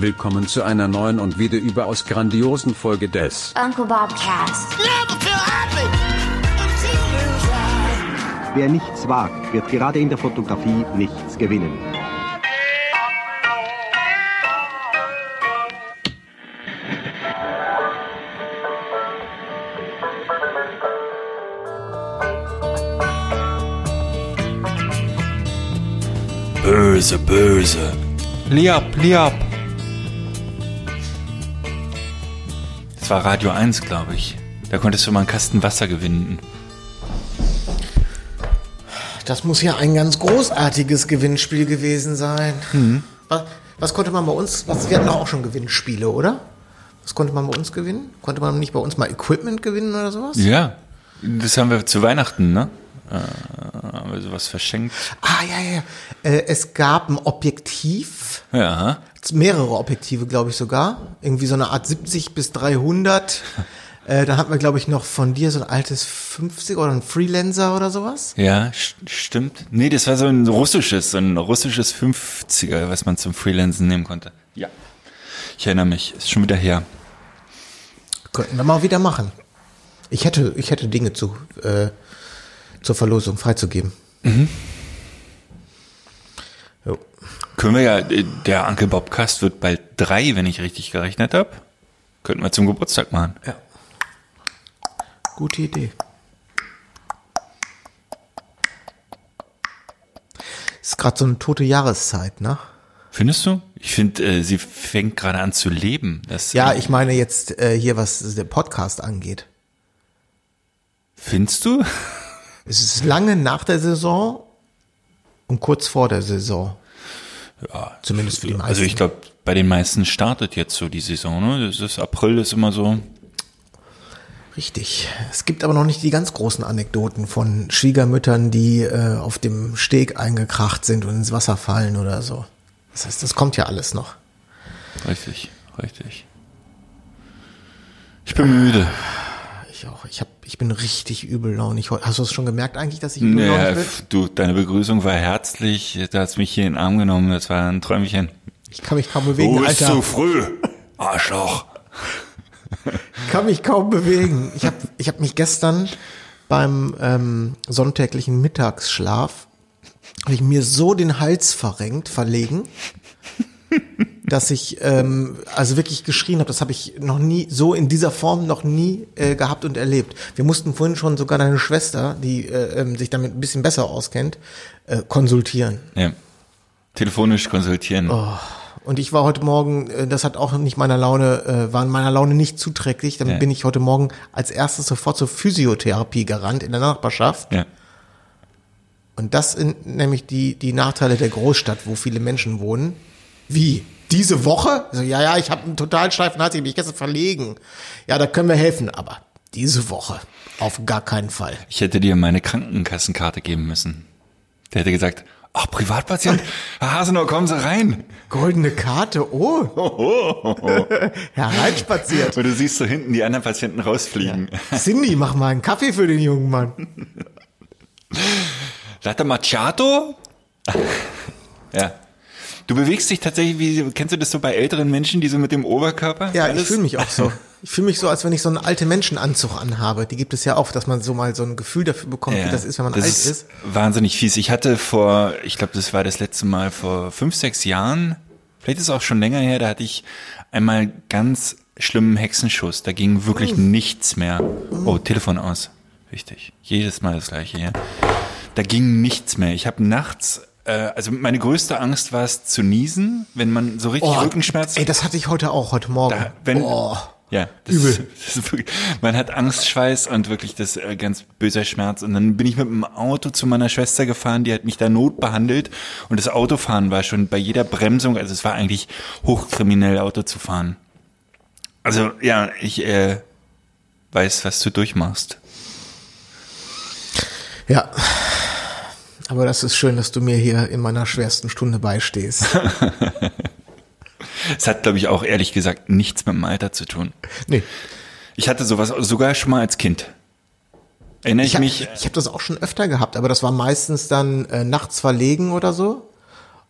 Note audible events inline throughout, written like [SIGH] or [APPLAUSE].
Willkommen zu einer neuen und wieder überaus grandiosen Folge des Uncle Bob Cast. Wer nichts wagt, wird gerade in der Fotografie nichts gewinnen. Böse, böse. Liab, liab. Das war Radio 1, glaube ich. Da konntest du mal einen Kasten Wasser gewinnen. Das muss ja ein ganz großartiges Gewinnspiel gewesen sein. Was, was konnte man bei uns, was, wir hatten doch auch schon Gewinnspiele, oder? Was konnte man bei uns gewinnen? Konnte man nicht bei uns mal Equipment gewinnen oder sowas? Ja, das haben wir zu Weihnachten, ne? Haben wir sowas verschenkt. Ah, ja, ja. ja. Äh, es gab ein Objektiv, Ja. mehrere Objektive, glaube ich sogar. Irgendwie so eine Art 70 bis 300. [LAUGHS] äh, dann hatten wir, glaube ich, noch von dir so ein altes 50 oder ein Freelancer oder sowas. Ja, st- stimmt. Nee, das war so ein russisches, so ein russisches 50er, was man zum Freelancen nehmen konnte. Ja. Ich erinnere mich, ist schon wieder her. Könnten wir mal wieder machen. Ich hätte, ich hätte Dinge zu, äh, zur Verlosung freizugeben. Jo. Können wir ja, äh, der Uncle Bobcast wird bald drei, wenn ich richtig gerechnet habe. Könnten wir zum Geburtstag machen. Ja. Gute Idee. Ist gerade so eine tote Jahreszeit, ne? Findest du? Ich finde, äh, sie fängt gerade an zu leben. Das, Ja, äh, ich meine jetzt äh, hier, was der Podcast angeht. Findest du? Es ist lange nach der Saison und kurz vor der Saison. Ja. Zumindest für die meisten. Also ich glaube, bei den meisten startet jetzt so die Saison, ne? Das ist April ist immer so. Richtig. Es gibt aber noch nicht die ganz großen Anekdoten von Schwiegermüttern, die äh, auf dem Steg eingekracht sind und ins Wasser fallen oder so. Das heißt, das kommt ja alles noch. Richtig, richtig. Ich bin müde. Ich auch. Ich, hab, ich bin richtig übellaunig. heute. Hast du es schon gemerkt eigentlich, dass ich übellaunig bin? du, deine Begrüßung war herzlich. Du hast mich hier in den Arm genommen. Das war ein Träumchen. Ich kann mich kaum bewegen, Alter. früh. Arschloch. Ich kann mich kaum bewegen. Ich habe ich hab mich gestern beim ähm, sonntäglichen Mittagsschlaf hab ich mir so den Hals verrenkt, verlegen, dass ich ähm, also wirklich geschrien habe. Das habe ich noch nie so in dieser Form noch nie äh, gehabt und erlebt. Wir mussten vorhin schon sogar deine Schwester, die äh, ähm, sich damit ein bisschen besser auskennt, äh, konsultieren. Ja. Telefonisch konsultieren. Und ich war heute Morgen, äh, das hat auch nicht meiner Laune, äh, war meiner Laune nicht zuträglich. Dann Ja. bin ich heute Morgen als erstes sofort zur Physiotherapie gerannt in der Nachbarschaft. Ja. Und das sind nämlich die, die Nachteile der Großstadt, wo viele Menschen wohnen. Wie? Diese Woche? So, ja, ja, ich habe einen total steifen Hals, ich bin gestern verlegen. Ja, da können wir helfen, aber diese Woche auf gar keinen Fall. Ich hätte dir meine Krankenkassenkarte geben müssen. Der hätte gesagt, ach, Privatpatient, Herr Hasenau, kommen Sie rein. Goldene Karte, oh. [LAUGHS] Hereinspaziert. Und du siehst so hinten die anderen Patienten rausfliegen. Cindy, mach mal einen Kaffee für den jungen Mann. Latte Macchiato? [LAUGHS] ja. Du bewegst dich tatsächlich, wie, kennst du das so bei älteren Menschen, die so mit dem Oberkörper? Ja, ich alles- fühle mich auch so. Ich fühle mich so, als wenn ich so einen alte Menschenanzug anhabe. Die gibt es ja auch, dass man so mal so ein Gefühl dafür bekommt, wie das ist, wenn man alt ist. Wahnsinnig fies. Ich hatte vor, ich glaube, das war das letzte Mal vor fünf, sechs Jahren, vielleicht ist es auch schon länger her, da hatte ich einmal ganz schlimmen Hexenschuss. Da ging wirklich Mm. nichts mehr. Oh, Telefon aus. Wichtig. Jedes Mal das gleiche hier. Da ging nichts mehr. Ich habe nachts, äh, also meine größte Angst war es zu niesen, wenn man so richtig Rückenschmerzen Ey, das hatte ich heute auch, heute Morgen. da, wenn, oh. ja, das Übel. Ist, [LAUGHS] das ist wirklich, man hat Angstschweiß und wirklich das äh, ganz böser Schmerz. Und dann bin ich mit dem Auto zu meiner Schwester gefahren, die hat mich da notbehandelt. Und das Autofahren war schon bei jeder Bremsung, also es war eigentlich hochkriminell, Auto zu fahren. Also ja, ich äh, weiß, was du durchmachst. Ja. Aber das ist schön, dass du mir hier in meiner schwersten Stunde beistehst. [LAUGHS] Es hat, glaube ich, auch ehrlich gesagt nichts mit dem Alter zu tun. nee. Ich hatte sowas sogar schon mal als Kind. Erinnere ich, Ich habe mich. ich hab das auch schon öfter gehabt, aber das war meistens dann äh, nachts verlegen oder so.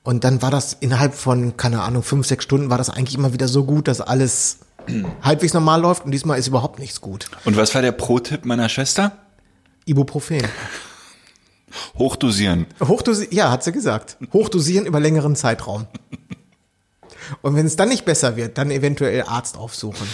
Und dann war das innerhalb von, keine Ahnung, fünf, sechs Stunden war das eigentlich immer wieder so gut, dass alles [CLEARS THROAT] halbwegs normal läuft und diesmal ist überhaupt nichts gut. Und was war der Pro-Tipp meiner Schwester? Ibuprofen. Hochdosieren. Hochdosieren, ja, hat sie gesagt. Hochdosieren über längeren Zeitraum. Und wenn es dann nicht besser wird, dann eventuell Arzt aufsuchen.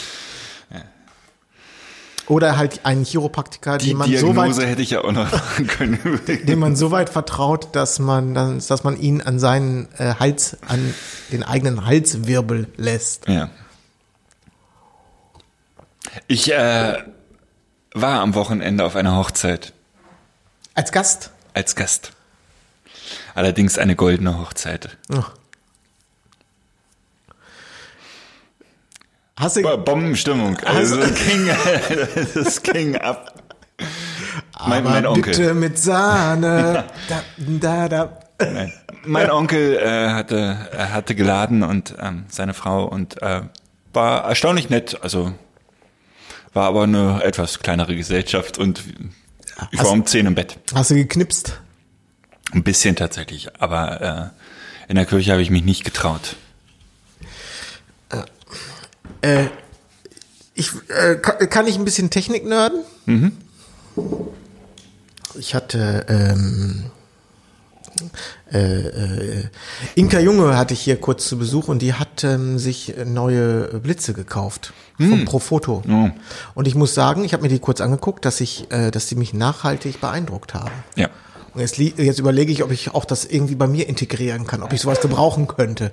Oder halt einen Chiropraktiker, Die den man so Diagnose weit, hätte ich ja auch noch [LAUGHS] können. dem man so weit vertraut, dass man dann, dass man ihn an seinen äh, Hals, an den eigenen Halswirbel lässt. Ja. Ich äh, war am Wochenende auf einer Hochzeit Als Gast. Als Gast. Allerdings eine goldene Hochzeit. Oh. Hast du, Bo- Bombenstimmung. Also das [LAUGHS] ging, das ging ab. Mein, mein Onkel. bitte mit Sahne. [LAUGHS] da, da, da. Nein. Mein Onkel äh, hatte, er hatte geladen und ähm, seine Frau und äh, war erstaunlich nett. Also war aber eine etwas kleinere Gesellschaft und ich war Hast- um zehn im Bett. Hast du geknipst? Ein bisschen tatsächlich, aber äh, in der Kirche habe ich mich nicht getraut. Äh, ich, äh, kann, kann ich ein bisschen Technik nerden? Ich hatte ähm, äh, äh, Inka Junge hatte ich hier kurz zu Besuch und die hat ähm, sich neue Blitze gekauft vom Profoto. Oh. Und ich muss sagen, ich habe mir die kurz angeguckt, dass ich, äh, dass die mich nachhaltig beeindruckt haben. Ja. Und jetzt, jetzt überlege ich, ob ich auch das irgendwie bei mir integrieren kann, ob ich sowas gebrauchen könnte.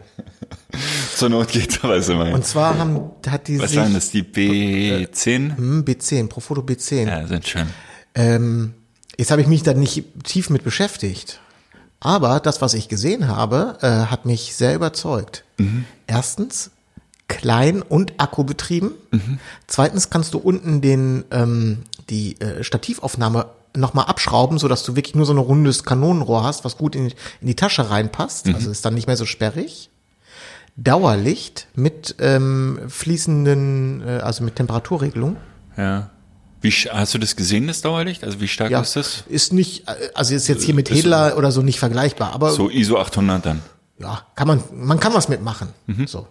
[LAUGHS] Zur Not geht's aber ist immer. Und zwar haben, hat die Was sich waren das? Die B10? Hm, B10, Profoto B10. Ja, sind schön. Ähm, jetzt habe ich mich da nicht tief mit beschäftigt. Aber das, was ich gesehen habe, äh, hat mich sehr überzeugt. Erstens, klein und akkubetrieben. Zweitens kannst du unten den, ähm, die äh, Stativaufnahme nochmal abschrauben, sodass du wirklich nur so ein rundes Kanonenrohr hast, was gut in, in die Tasche reinpasst. Also ist dann nicht mehr so sperrig. Dauerlicht mit ähm, fließenden, äh, also mit Temperaturregelung. Ja. Wie, hast du das gesehen, das Dauerlicht? Also wie stark Ja, ist das? ist nicht, also ist jetzt hier mit Hedler oder so nicht vergleichbar, aber So ISO 800 dann. ja, kann man, man kann was mitmachen. Mhm. So.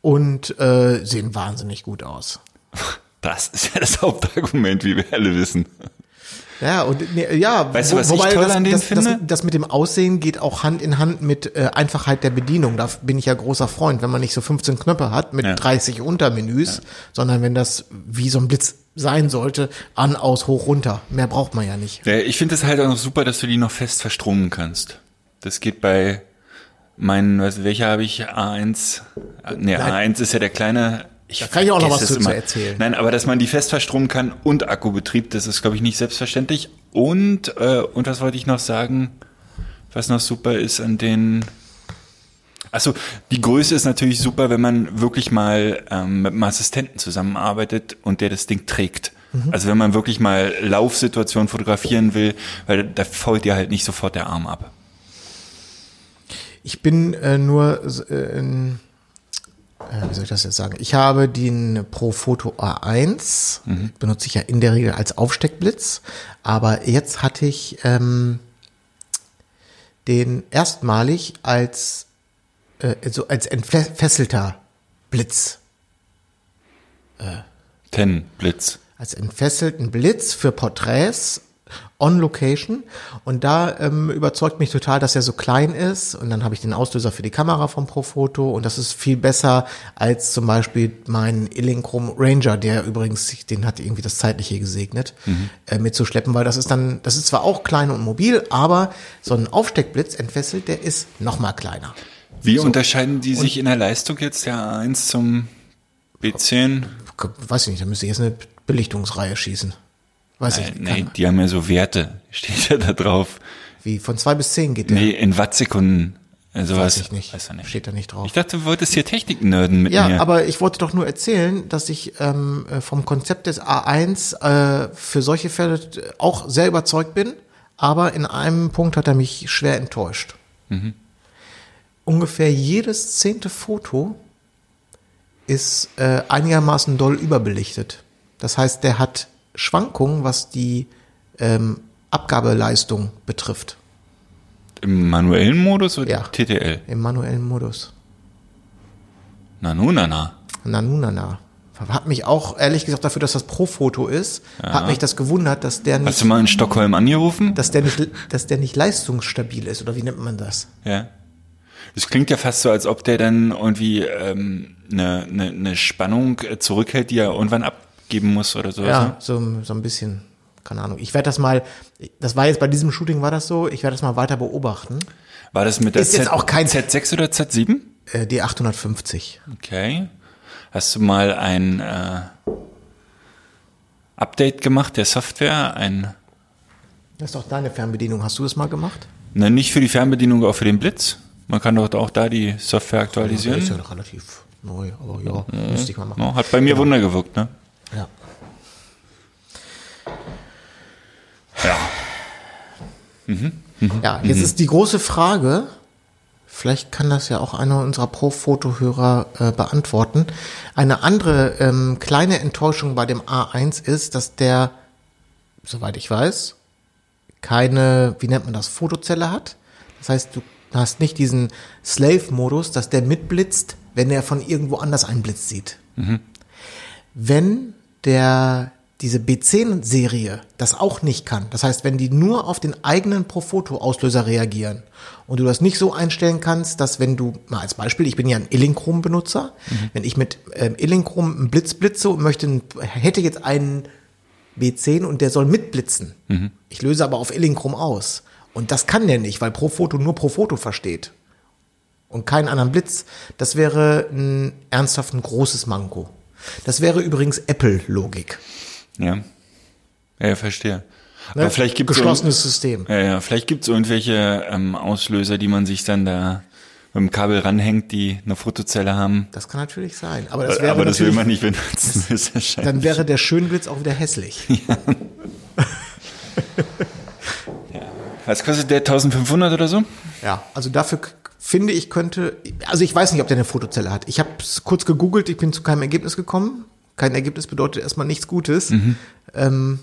Und äh, sehen wahnsinnig gut aus. [LAUGHS] Das ist ja das Hauptargument, wie wir alle wissen. Ja, und ne, ja, Weißt du, was ich toll das, an denen das, finde? Das, das mit dem Aussehen geht auch Hand in Hand mit äh, Einfachheit der Bedienung. Da bin ich ja großer Freund, wenn man nicht so 15 Knöpfe hat mit Ja. 30 Untermenüs, sondern wenn das wie so ein Blitz sein sollte, an, aus, hoch, runter. Mehr braucht man ja nicht. Ja, ich finde es halt auch noch super, dass du die noch fest verstromen kannst. Das geht bei meinen, welcher habe ich? A1? Ne, A1 ist ja der kleine. Ich Da kann ich auch noch was zu- erzählen. Nein, aber dass man die fest verstromen kann und Akkubetrieb, das ist, glaube ich, nicht selbstverständlich. Und, äh, und was wollte ich noch sagen, was noch super ist an den Achso, die Größe ist natürlich super, wenn man wirklich mal ähm, mit einem Assistenten zusammenarbeitet und der das Ding trägt. Also wenn man wirklich mal Laufsituationen fotografieren will, weil da fault dir halt nicht sofort der Arm ab. Ich bin äh, nur, äh, in- äh, wie soll ich das jetzt sagen? Ich habe den Profoto A1, benutze ich ja in der Regel als Aufsteckblitz, aber jetzt hatte ich ähm, den erstmalig als äh, so als entfesselter Blitz, Ten Blitz. als entfesselten Blitz für Porträts on Location. Und da ähm, überzeugt mich total, dass er so klein ist. Und dann habe ich den Auslöser für die Kamera vom Profoto. Und das ist viel besser als zum Beispiel mein Illinchrome Ranger, der übrigens, den hat irgendwie das Zeitliche gesegnet, äh, mitzuschleppen, weil das ist dann, das ist zwar auch klein und mobil, aber so ein Aufsteckblitz entfesselt, der ist noch mal kleiner. Wie unterscheiden die sich in der Leistung jetzt der A1 zum B10? Weiß ich nicht, da müsste ich jetzt eine Belichtungsreihe schießen. Weiß ich Äh, nicht. nee, die haben ja so Werte, [LAUGHS] steht ja da drauf. Wie, von zwei bis zehn geht der? Nee, in Wattsekunden. Sowas. Weiß ich nicht. Weiß ich nicht. Steht da nicht drauf. Ich dachte, du wolltest hier Technik-Nerden mit Ja, mir. aber ich wollte doch nur erzählen, dass ich ähm, äh, vom Konzept des A1 äh, für solche Fälle äh, auch sehr überzeugt bin, aber in einem Punkt hat er mich schwer enttäuscht. Ungefähr jedes zehnte Foto ist äh, einigermaßen doll überbelichtet. Das heißt, der hat Schwankungen, was die ähm, Abgabeleistung betrifft. Im manuellen Modus oder Ja. TTL? im manuellen Modus. Na nun, na na. Nanunana. Hat mich auch, ehrlich gesagt, dafür, dass das Pro-Foto ist, hat mich das gewundert, dass der Hast nicht, du mal in Stockholm angerufen? dass der nicht, dass der nicht leistungsstabil ist, oder wie nennt man das? Ja. Das klingt ja fast so, als ob der dann irgendwie ähm, eine, eine, eine Spannung äh, zurückhält, die er irgendwann abgeben muss oder so. Ja, so, so ein bisschen, keine Ahnung. Ich werde das mal, das war jetzt bei diesem Shooting war das so, ich werde das mal weiter beobachten. War das mit der Ist jetzt auch kein- Z6 oder Z7? Äh, die 850. Okay. Hast du mal ein äh, Update gemacht der Software? Ein, Das ist doch deine Fernbedienung. Hast du das mal gemacht? ne, nicht für die Fernbedienung, auch für den Blitz? Man kann doch auch da die Software aktualisieren. ist ja noch relativ neu, aber ja, müsste ich mal machen. Ja, hat bei mir Wunder gewirkt, ne? Ja. Ja. Ja, jetzt ist die große Frage, vielleicht kann das ja auch einer unserer Pro-Foto-Hörer äh, beantworten. Eine andere ähm, kleine Enttäuschung bei dem A1 ist, dass der, soweit ich weiß, keine, wie nennt man das, Fotozelle hat. Das heißt, du hast nicht diesen Slave-Modus, dass der mitblitzt, wenn er von irgendwo anders einen Blitz sieht. Wenn der diese B10-Serie das auch nicht kann, das heißt, wenn die nur auf den eigenen Profoto-Auslöser reagieren und du das nicht so einstellen kannst, dass wenn du, mal als Beispiel, ich bin ja ein Illinchrom-Benutzer, wenn ich mit ähm, Illinchrom einen Blitz blitze und möchte, hätte jetzt einen B10 und der soll mitblitzen. Ich löse aber auf Illinchrom aus. Und das kann der nicht, weil Profoto nur Profoto versteht. Und keinen anderen Blitz. Das wäre ein ernsthaft ein großes Manko. Das wäre übrigens Apple-Logik. Ja. Ja, ja verstehe. Ne? Aber vielleicht gibt es Geschlossenes System. ja, ja, vielleicht gibt's irgendwelche ähm, Auslöser, die man sich dann da mit dem Kabel ranhängt, die eine Fotozelle haben. Das kann natürlich sein. Aber das wäre Aber das will man nicht benutzen. Das [LAUGHS] wahrscheinlich- dann wäre der Schönblitz auch wieder hässlich. [LAUGHS] Was kostet der 1500 oder so? Ja, also dafür finde ich könnte, also ich weiß nicht, ob der eine Fotozelle hat. Ich habe es kurz gegoogelt, ich bin zu keinem Ergebnis gekommen. Kein Ergebnis bedeutet erstmal nichts Gutes. Mhm. Ähm,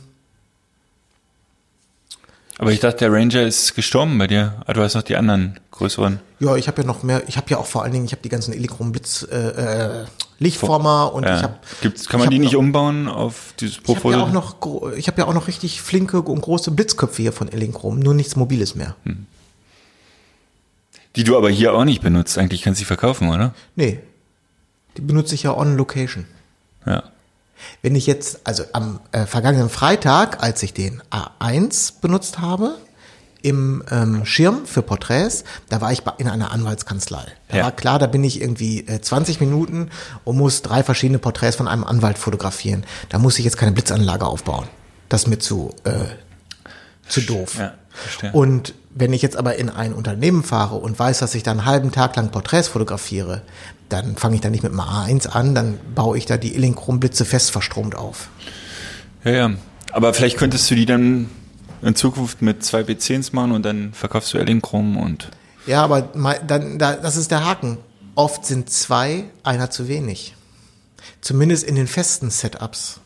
Aber ich dachte, der Ranger ist gestorben bei dir. Ah, du hast noch die anderen größeren. ja, ich habe ja noch mehr, ich habe ja auch vor allen Dingen, ich habe die ganzen Illichrom Blitz äh, äh, Lichtformer und ich Ja. habe Gibt's, kann man ich die nicht noch- umbauen auf dieses Ich habe ja auch noch, ich habe ja auch noch richtig flinke und große Blitzköpfe hier von Illichrom, nur nichts Mobiles mehr. Hm. Die du aber hier auch nicht benutzt. Eigentlich kannst du sie verkaufen, oder? Nee, die benutze ich ja on Location. Ja. Wenn ich jetzt, also am äh, vergangenen Freitag, als ich den A1 benutzt habe, im ähm, Schirm für Porträts, da war ich in einer Anwaltskanzlei. Da Ja. war klar, da bin ich irgendwie äh, 20 Minuten und muss drei verschiedene Porträts von einem Anwalt fotografieren. Da muss ich jetzt keine Blitzanlage aufbauen. Das ist mir zu, äh, zu doof. Ja, verstehe. Und wenn ich jetzt aber in ein Unternehmen fahre und weiß, dass ich da einen halben Tag lang Porträts fotografiere, dann fange ich da nicht mit einem A1 an, dann baue ich da die Illichrom-Blitze fest verstromt auf. Ja, ja. Aber vielleicht könntest du die dann in Zukunft mit zwei B10s machen und dann verkaufst du Ellenchrom und Ja, aber dann, da, das ist der Haken. Oft sind zwei, einer zu wenig. Zumindest in den festen Setups.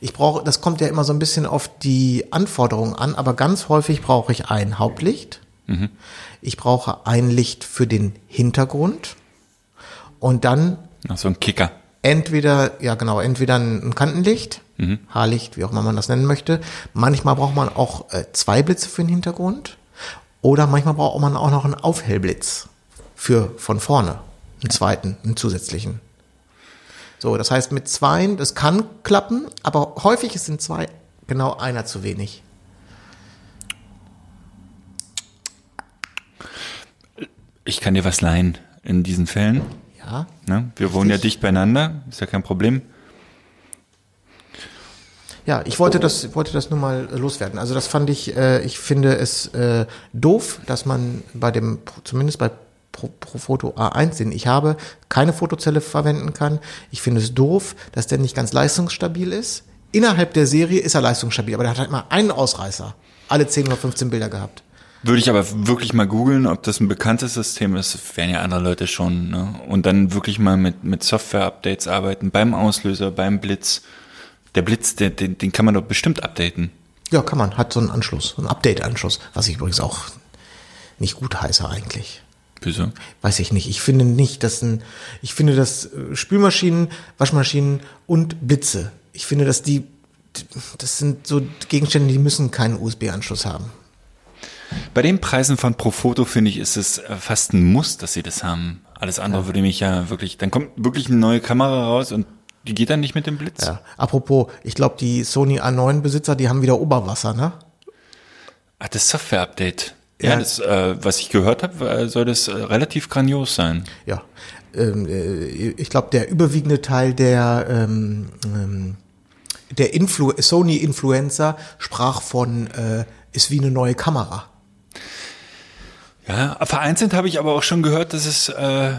Ich brauche, das kommt ja immer so ein bisschen auf die Anforderungen an, aber ganz häufig brauche ich ein Hauptlicht. Ich brauche ein Licht für den Hintergrund und dann ach, so ein Kicker. entweder, ja genau, entweder ein Kantenlicht, Haarlicht, wie auch immer man das nennen möchte. Manchmal braucht man auch äh, zwei Blitze für den Hintergrund. Oder manchmal braucht man auch noch einen Aufhellblitz für von vorne. Einen zweiten, einen zusätzlichen. So, das heißt mit zweien, das kann klappen, aber häufig sind zwei genau einer zu wenig. Ich kann dir was leihen in diesen Fällen. Ja. Ne? Wir wohnen ja dicht beieinander, ist ja kein Problem. Ja, ich wollte das, wollte das nur mal loswerden. Also das fand ich, äh, ich finde es äh, doof, dass man bei dem, zumindest bei Pro, Pro Foto A1, den ich habe, keine Fotozelle verwenden kann. Ich finde es doof, dass der nicht ganz leistungsstabil ist. Innerhalb der Serie ist er leistungsstabil, aber der hat halt mal einen Ausreißer. Alle 10 oder 15 Bilder gehabt. Würde ich aber wirklich mal googeln, ob das ein bekanntes System ist, werden ja andere Leute schon. Ne? Und dann wirklich mal mit, mit Software-Updates arbeiten, beim Auslöser, beim Blitz. Der Blitz, der, den, den kann man doch bestimmt updaten. Ja, kann man. Hat so einen Anschluss, so einen Update-Anschluss, was ich übrigens auch nicht gut heiße eigentlich. Wieso? Weiß ich nicht. Ich finde nicht, dass ein, ich finde, dass äh, Spülmaschinen, Waschmaschinen und Blitze, ich finde, dass die, das sind so Gegenstände, die müssen keinen USB-Anschluss haben. Bei den Preisen von Profoto finde ich, ist es äh, fast ein Muss, dass sie das haben. Alles andere würde mich ja wirklich, dann kommt wirklich eine neue Kamera raus und die geht dann nicht mit dem Blitz. Ja. Apropos, ich glaube, die Sony A9-Besitzer, die haben wieder Oberwasser, ne? Ah, das Software-Update. Ja, Ja. das, äh, was ich gehört habe, äh, soll das äh, relativ grandios sein. Ja. Ähm, äh, ich glaube, der überwiegende Teil der, ähm, ähm, der Influ Sony-Influencer sprach von, äh, ist wie eine neue Kamera. Ja, vereinzelt habe ich aber auch schon gehört, dass es, äh,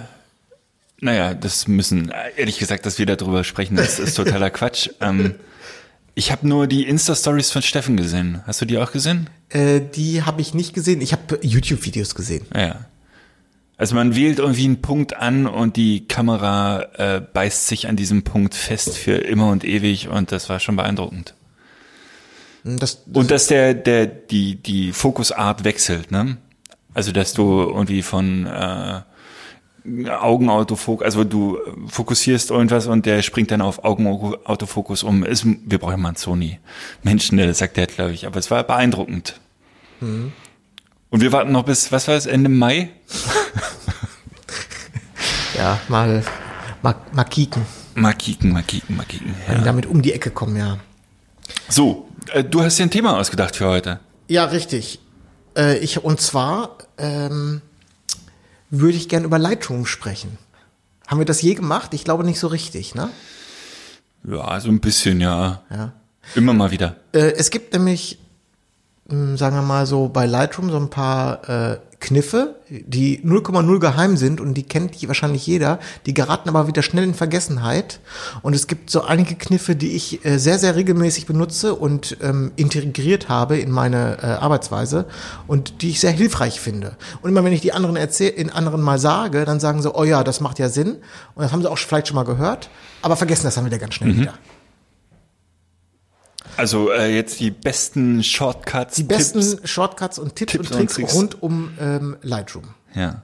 naja, das müssen, ehrlich gesagt, dass wir darüber sprechen, das ist totaler [LAUGHS] Quatsch. Ähm, ich habe nur die Insta-Stories von Steffen gesehen. Hast du die auch gesehen? Äh, die habe ich nicht gesehen. Ich habe YouTube-Videos gesehen. Ja. Also man wählt irgendwie einen Punkt an und die Kamera äh, beißt sich an diesem Punkt fest für immer und ewig und das war schon beeindruckend. Das, das, Und dass der, der, die, die Fokusart wechselt, ne? Also dass du irgendwie von äh, Augenautofokus, also du fokussierst irgendwas und der springt dann auf Augenautofokus um. Ist, wir brauchen mal einen Sony. Menschen, das sagt der, glaube ich. Aber es war beeindruckend. Und wir warten noch bis, was war es, Ende Mai? [LAUGHS] ja, mal, mal, mal kicken. Mal kicken, mal kicken, mal kicken. Ja. damit um die Ecke kommen, ja. So, äh, du hast dir ein Thema ausgedacht für heute. Ja, richtig. Äh, ich, und zwar ähm, würde ich gern über Lightroom sprechen. Haben wir das je gemacht? Ich glaube nicht so richtig, ne? Ja, so ein bisschen, ja. Ja. Immer mal wieder. Äh, es gibt nämlich, mh, sagen wir mal so, bei Lightroom so ein paar äh, Kniffe, die 0,0 geheim sind und die kennt die wahrscheinlich jeder. Die geraten aber wieder schnell in Vergessenheit. Und es gibt so einige Kniffe, die ich äh, sehr, sehr regelmäßig benutze und ähm, integriert habe in meine äh, Arbeitsweise und die ich sehr hilfreich finde. Und immer wenn ich die anderen erzähl in anderen mal sage, dann sagen sie, oh ja, das macht ja Sinn. Und das haben sie auch vielleicht schon mal gehört, aber vergessen das dann wieder ganz schnell wieder. Also äh, jetzt die besten Shortcuts, Die besten Tipps. Shortcuts und Tipps, Tipps und und Tricks Tricks. rund um ähm, Lightroom. Ja.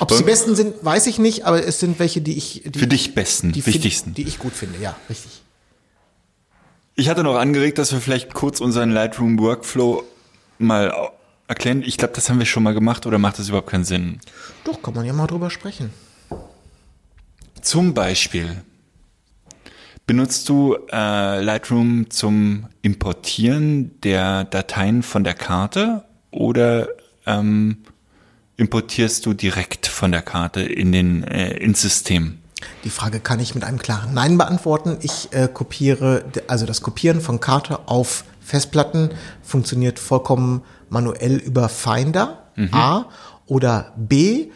Ob es die besten sind, weiß ich nicht, aber es sind welche, die ich die, Für dich besten, die find- wichtigsten. die ich gut finde. Ja, richtig. Ich hatte noch angeregt, dass wir vielleicht kurz unseren Lightroom Workflow mal erklären. Ich glaube, das haben wir schon mal gemacht oder macht das überhaupt keinen Sinn? Doch kann man ja mal drüber sprechen. Zum Beispiel benutzt du äh, Lightroom zum Importieren der Dateien von der Karte oder ähm, importierst du direkt von der Karte in den äh, ins System? Die Frage kann ich mit einem klaren Nein beantworten. Ich äh, kopiere, also das Kopieren von Karte auf Festplatten funktioniert vollkommen manuell über Finder A oder B.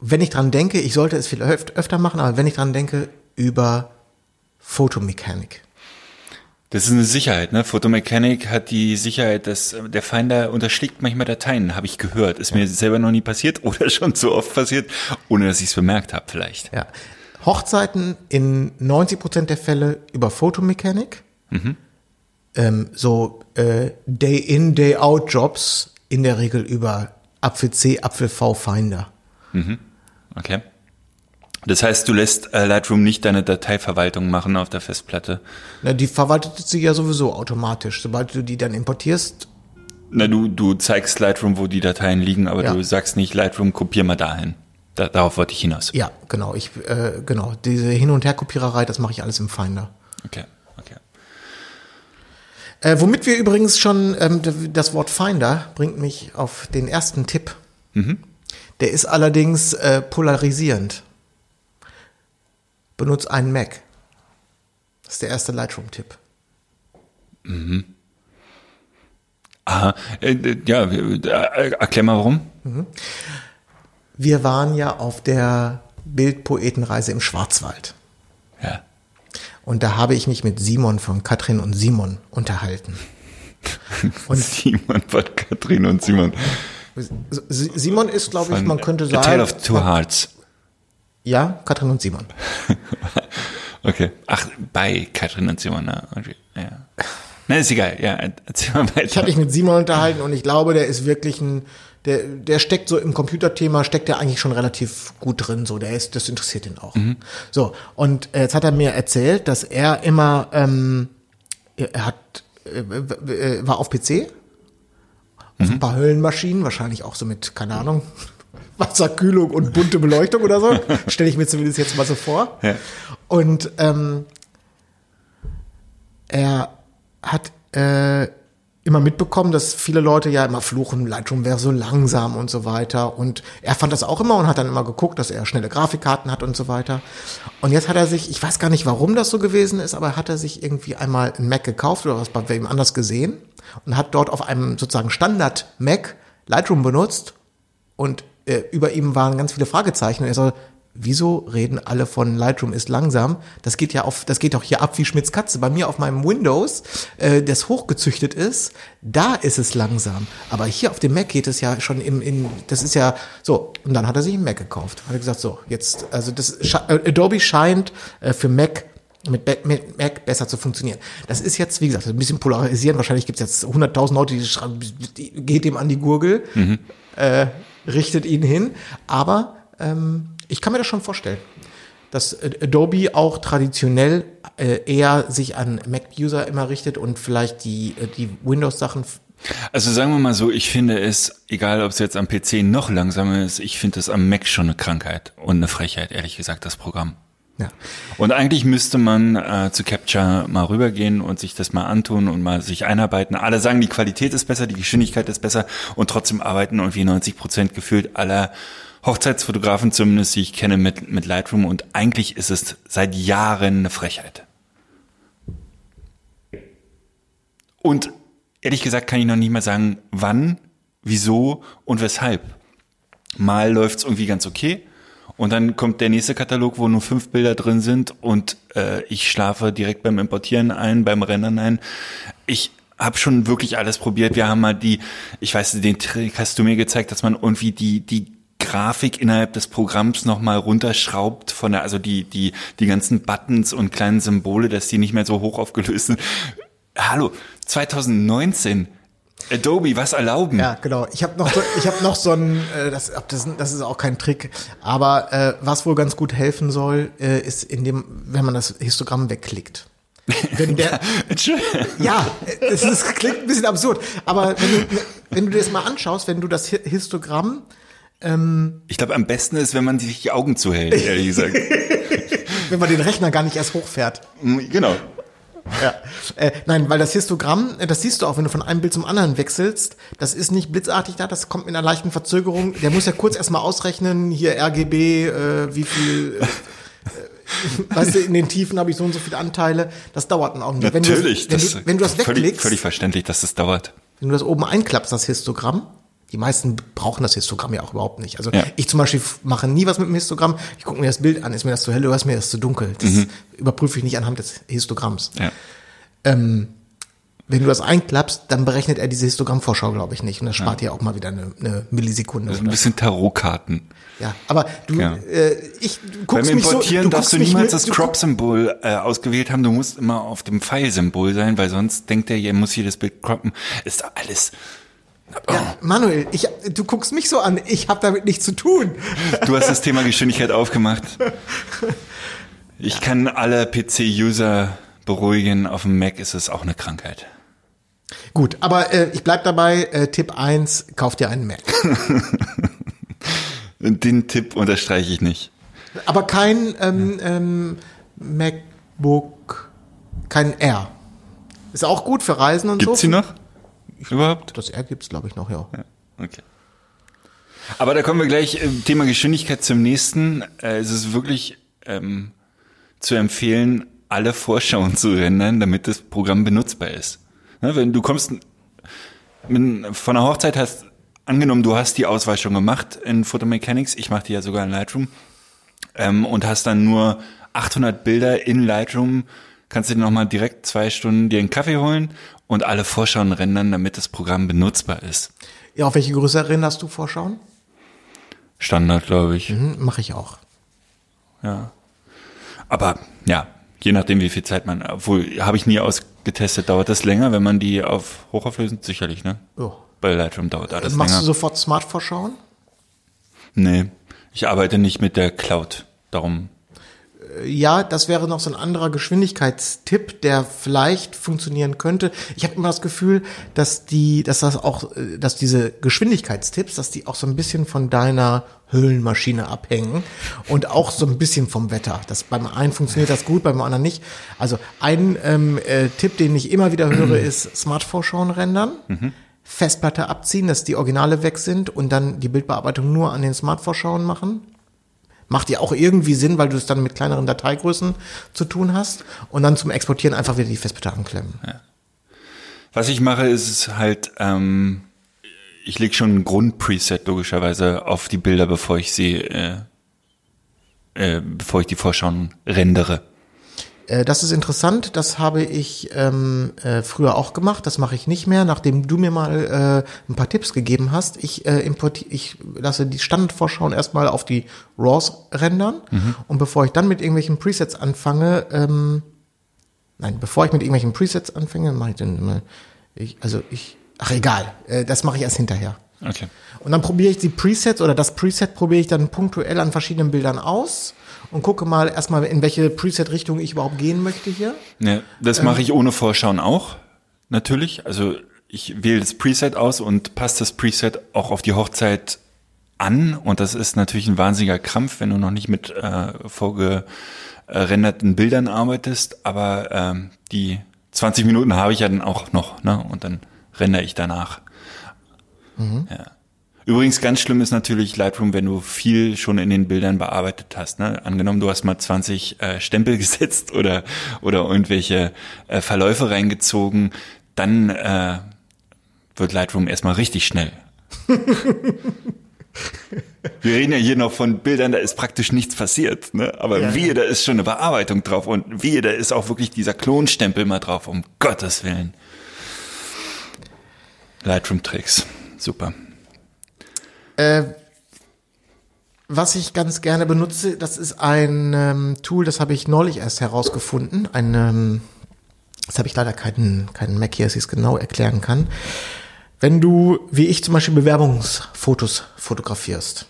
Wenn ich dran denke, ich sollte es viel öf öfter machen, aber wenn ich dran denke, über Photomechanik. Das ist eine Sicherheit, ne? Photomechanic hat die Sicherheit, dass äh, der Finder unterschlägt manchmal Dateien, habe ich gehört. Ist mir selber noch nie passiert [LAUGHS] oder schon so oft passiert, ohne dass ich es bemerkt habe vielleicht. Ja. Hochzeiten in 90% der Fälle über Photomechanik. Ähm, so äh, Day-in, Day-out-Jobs in der Regel über Apfel C, Apfel V Finder. Okay. Das heißt, du lässt äh, Lightroom nicht deine Dateiverwaltung machen auf der Festplatte. Na, die verwaltet sich ja sowieso automatisch. Sobald du die dann importierst, Na, du, du zeigst Lightroom, wo die Dateien liegen, aber Ja. du sagst nicht, Lightroom, kopier mal dahin. Da, darauf wollte ich hinaus. ja, genau, ich, äh, genau, diese Hin- und Herkopiererei, das mache ich alles im Finder. Okay, okay. Äh, womit wir übrigens schon, ähm, das Wort Finder bringt mich auf den ersten Tipp. Der ist allerdings äh, polarisierend. Benutz einen Mac. Das ist der erste Lightroom-Tipp. Aha, äh, ja, äh, erklär mal warum. Wir waren ja auf der Bildpoetenreise im Schwarzwald. Ja. Und da habe ich mich mit Simon von Katrin und Simon unterhalten. [LAUGHS] Und Simon von Katrin und Simon. Simon ist, glaube ich, man könnte A sagen. Tale of Two Hearts. Ja, Katrin und Simon. [LAUGHS] Okay. Ach, bei Katrin und Simon, na, okay. ja. Na, ist egal, ja, erzähl mal weiter. Ich hatte mich mit Simon unterhalten und ich glaube, der ist wirklich ein, der, der steckt so im Computerthema, steckt der eigentlich schon relativ gut drin, so, der ist, das interessiert ihn auch. So, und jetzt hat er mir erzählt, dass er immer, ähm, er hat, äh, äh, war auf PC, auf ein paar Höllenmaschinen, wahrscheinlich auch so mit, keine Ahnung, Wasserkühlung und bunte Beleuchtung oder so, stelle ich mir zumindest jetzt mal so vor. Ja. Und ähm, er hat äh, immer mitbekommen, dass viele Leute ja immer fluchen, Lightroom wäre so langsam und so weiter. Und er fand das auch immer und hat dann immer geguckt, dass er schnelle Grafikkarten hat und so weiter. Und jetzt hat er sich, ich weiß gar nicht, warum das so gewesen ist, aber hat er sich irgendwie einmal einen Mac gekauft oder was bei wem anders gesehen und hat dort auf einem sozusagen Standard-Mac Lightroom benutzt und äh, über ihm waren ganz viele Fragezeichen und er soll Wieso reden alle von Lightroom ist langsam? Das geht ja auf, das geht auch hier ab wie Schmitz Katze. Bei mir auf meinem Windows, äh, das hochgezüchtet ist, da ist es langsam. Aber hier auf dem Mac geht es ja schon im, in, das ist ja so. Und dann hat er sich einen Mac gekauft. Hat er gesagt, so, jetzt, also das, äh, Adobe scheint äh, für Mac mit, mit Mac besser zu funktionieren. Das ist jetzt, wie gesagt, ein bisschen polarisieren. Wahrscheinlich gibt es jetzt 100.000 Leute, die schreiben, die- geht ihm an die Gurgel, äh, richtet ihn hin. Aber ähm, ich kann mir das schon vorstellen, dass Adobe auch traditionell äh, eher sich an Mac-User immer richtet und vielleicht die, äh, die Windows-Sachen Also sagen wir mal so, ich finde es, egal ob es jetzt am PC noch langsamer ist, ich finde es am Mac schon eine Krankheit und eine Frechheit, ehrlich gesagt, das Programm. Ja. Und eigentlich müsste man äh, zu Capture mal rübergehen und sich das mal antun und mal sich einarbeiten. Alle sagen, die Qualität ist besser, die Geschwindigkeit ist besser und trotzdem arbeiten irgendwie 90 Prozent gefühlt aller Hochzeitsfotografen zumindest, die ich kenne, mit, mit Lightroom. Und eigentlich ist es seit Jahren eine Frechheit. Und ehrlich gesagt kann ich noch nicht mal sagen, wann, wieso und weshalb. Mal läuft's irgendwie ganz okay. Und dann kommt der nächste Katalog, wo nur fünf Bilder drin sind und äh, ich schlafe direkt beim Importieren ein, beim Rendern ein. Ich habe schon wirklich alles probiert. Wir haben mal die, ich weiß, den Trick hast du mir gezeigt, dass man irgendwie die die Grafik innerhalb des Programms nochmal runterschraubt von der, also die die die ganzen Buttons und kleinen Symbole, dass die nicht mehr so hoch aufgelöst sind. Hallo, 2019. Adobe, was erlauben? Ja, genau. Ich habe noch so, ich habe noch so ein, äh, das, das, das ist auch kein Trick, aber äh, was wohl ganz gut helfen soll, äh, ist in dem, wenn man das Histogramm wegklickt. Wenn der, [LAUGHS] ja, es ist, klingt ein bisschen absurd, aber wenn du, wenn du dir das mal anschaust, wenn du das Hi- Histogramm, Ich glaube, am besten ist, wenn man sich die Augen zuhält, ehrlich gesagt. [LAUGHS] wenn man den Rechner gar nicht erst hochfährt, genau. Ja. Äh, nein, weil das Histogramm, äh, das siehst du auch, wenn du von einem Bild zum anderen wechselst, das ist nicht blitzartig da, das kommt mit einer leichten Verzögerung. Der muss ja kurz erstmal ausrechnen, hier RGB, äh, wie viel, äh, äh, weißt du, in den Tiefen habe ich so und so viele Anteile. Das dauert einen Augenblick. Wenn Natürlich. Du, wenn, das du, wenn du das völlig, wegklickst, völlig verständlich, dass das dauert. wenn du das oben einklappst, das Histogramm, die meisten brauchen das Histogramm ja auch überhaupt nicht. Also Ja. ich zum Beispiel mache nie was mit dem Histogramm. Ich gucke mir das Bild an, ist mir das zu hell oder ist mir das zu dunkel? Das überprüfe ich nicht anhand des Histogramms. Ja. Ähm, wenn du das einklappst, dann berechnet er diese Histogrammvorschau, glaube ich, nicht. Und das spart dir auch mal wieder eine, eine Millisekunde. Das ist ein bisschen Tarotkarten. Ja, aber du, Ja. äh, ich, du Beim guckst so, Importieren du darfst du niemals mit- das Crop-Symbol äh, ausgewählt haben. Du musst immer auf dem Pfeil-Symbol sein, weil sonst denkt er, er muss hier das Bild croppen. Ist alles. Oh. Ja, Manuel, ich, du guckst mich so an, ich habe damit nichts zu tun. Du hast das Thema Geschwindigkeit [LAUGHS] aufgemacht. Ich kann alle PC-User beruhigen. Auf dem Mac ist es auch eine Krankheit. Gut, aber äh, ich bleib dabei, äh, Tipp 1, kauf dir einen Mac. [LAUGHS] Den Tipp unterstreiche ich nicht. Aber kein ähm, ähm, MacBook, kein R. Ist auch gut für Reisen und Gibt's so. sie noch? Überhaupt? Das R gibt's, glaube ich, noch, ja. Okay. Aber da kommen wir gleich im Thema Geschwindigkeit zum nächsten. Äh, es ist wirklich ähm, zu empfehlen, alle Vorschauen zu rendern, damit das Programm benutzbar ist. Ne, wenn du kommst mit, von der Hochzeit hast, angenommen, du hast die Auswahl schon gemacht in Photomechanics, ich mache die ja sogar in Lightroom, ähm, und hast dann nur 800 Bilder in Lightroom, kannst du dir nochmal direkt zwei Stunden dir einen Kaffee holen und alle Vorschauen rendern, damit das Programm benutzbar ist. Ja, auf welche Größe erinnerst du Vorschauen? Standard, glaube ich. Hm, Mache ich auch. Ja. Aber ja, Je nachdem, wie viel Zeit man, obwohl, habe ich nie ausgetestet, dauert das länger, wenn man die auf hochauflösend? Sicherlich, ne? Ja. Bei Lightroom dauert alles Machst länger. du sofort Smart-Vorschauen? nee, ich arbeite nicht mit der Cloud. Darum, Ja, das wäre noch so ein anderer Geschwindigkeitstipp, der vielleicht funktionieren könnte. Ich habe immer das Gefühl, dass die, dass das auch, äh, dass diese Geschwindigkeitstipps, dass die auch so ein bisschen von deiner Höhlenmaschine abhängen und auch so ein bisschen vom Wetter. Das beim einen funktioniert das gut, beim anderen nicht. Also ein ähm, äh, Tipp, den ich immer wieder höre, [CLEARS THROAT] ist Smartphone rendern. Festplatte abziehen, dass die Originale weg sind und dann die Bildbearbeitung nur an den Smartvorschauen machen. Macht ja auch irgendwie Sinn, weil du es dann mit kleineren Dateigrößen zu tun hast. Und dann zum Exportieren einfach wieder die Festplatte anklemmen. was ich mache, ist halt, ähm, ich lege schon ein Grundpreset logischerweise auf die Bilder, bevor ich sie, äh, äh, bevor ich die Vorschauen rendere. Äh, das ist interessant. Das habe ich ähm, äh, früher auch gemacht. Das mache ich nicht mehr, nachdem du mir mal äh, ein paar Tipps gegeben hast. Ich, äh, importi ich lasse die Standardvorschauen erstmal auf die RAWs rendern. Und bevor ich dann mit irgendwelchen Presets anfange, ähm, nein, bevor ich mit irgendwelchen Presets anfange, mache ich dann immer, ich, also ich, ach egal, äh, das mache ich erst hinterher. Okay. Und dann probiere ich die Presets oder das Preset probiere ich dann punktuell an verschiedenen Bildern aus und gucke mal erstmal, in welche Preset-Richtung ich überhaupt gehen möchte hier. Ja, das mache ich ohne Vorschauen auch, natürlich. Also ich wähle das Preset aus und passe das Preset auch auf die Hochzeit an. Und das ist natürlich ein wahnsinniger Krampf, wenn du noch nicht mit äh, vorgerenderten Bildern arbeitest. Aber ähm, die 20 Minuten habe ich ja dann auch noch, ne? Und dann rendere ich danach. Ja. Übrigens ganz schlimm ist natürlich Lightroom, wenn du viel schon in den Bildern bearbeitet hast. Ne? Angenommen, du hast mal 20 äh, Stempel [LAUGHS] gesetzt oder oder irgendwelche äh, Verläufe reingezogen, dann äh, wird Lightroom erstmal richtig schnell. [LAUGHS] Wir reden ja hier noch von Bildern, da ist praktisch nichts passiert, ne? Aber Ja, wie, ja. da ist schon eine Bearbeitung drauf und wie, da ist auch wirklich dieser Klonstempel mal drauf, um Gottes Willen. Lightroom-Tricks. Super. Was ich ganz gerne benutze, das ist ein ähm, Tool, das habe ich neulich erst herausgefunden. Ein, ähm, das habe ich leider keinen, keinen Mac hier, dass ich es genau erklären kann. Wenn du, wie ich zum Beispiel, Bewerbungsfotos fotografierst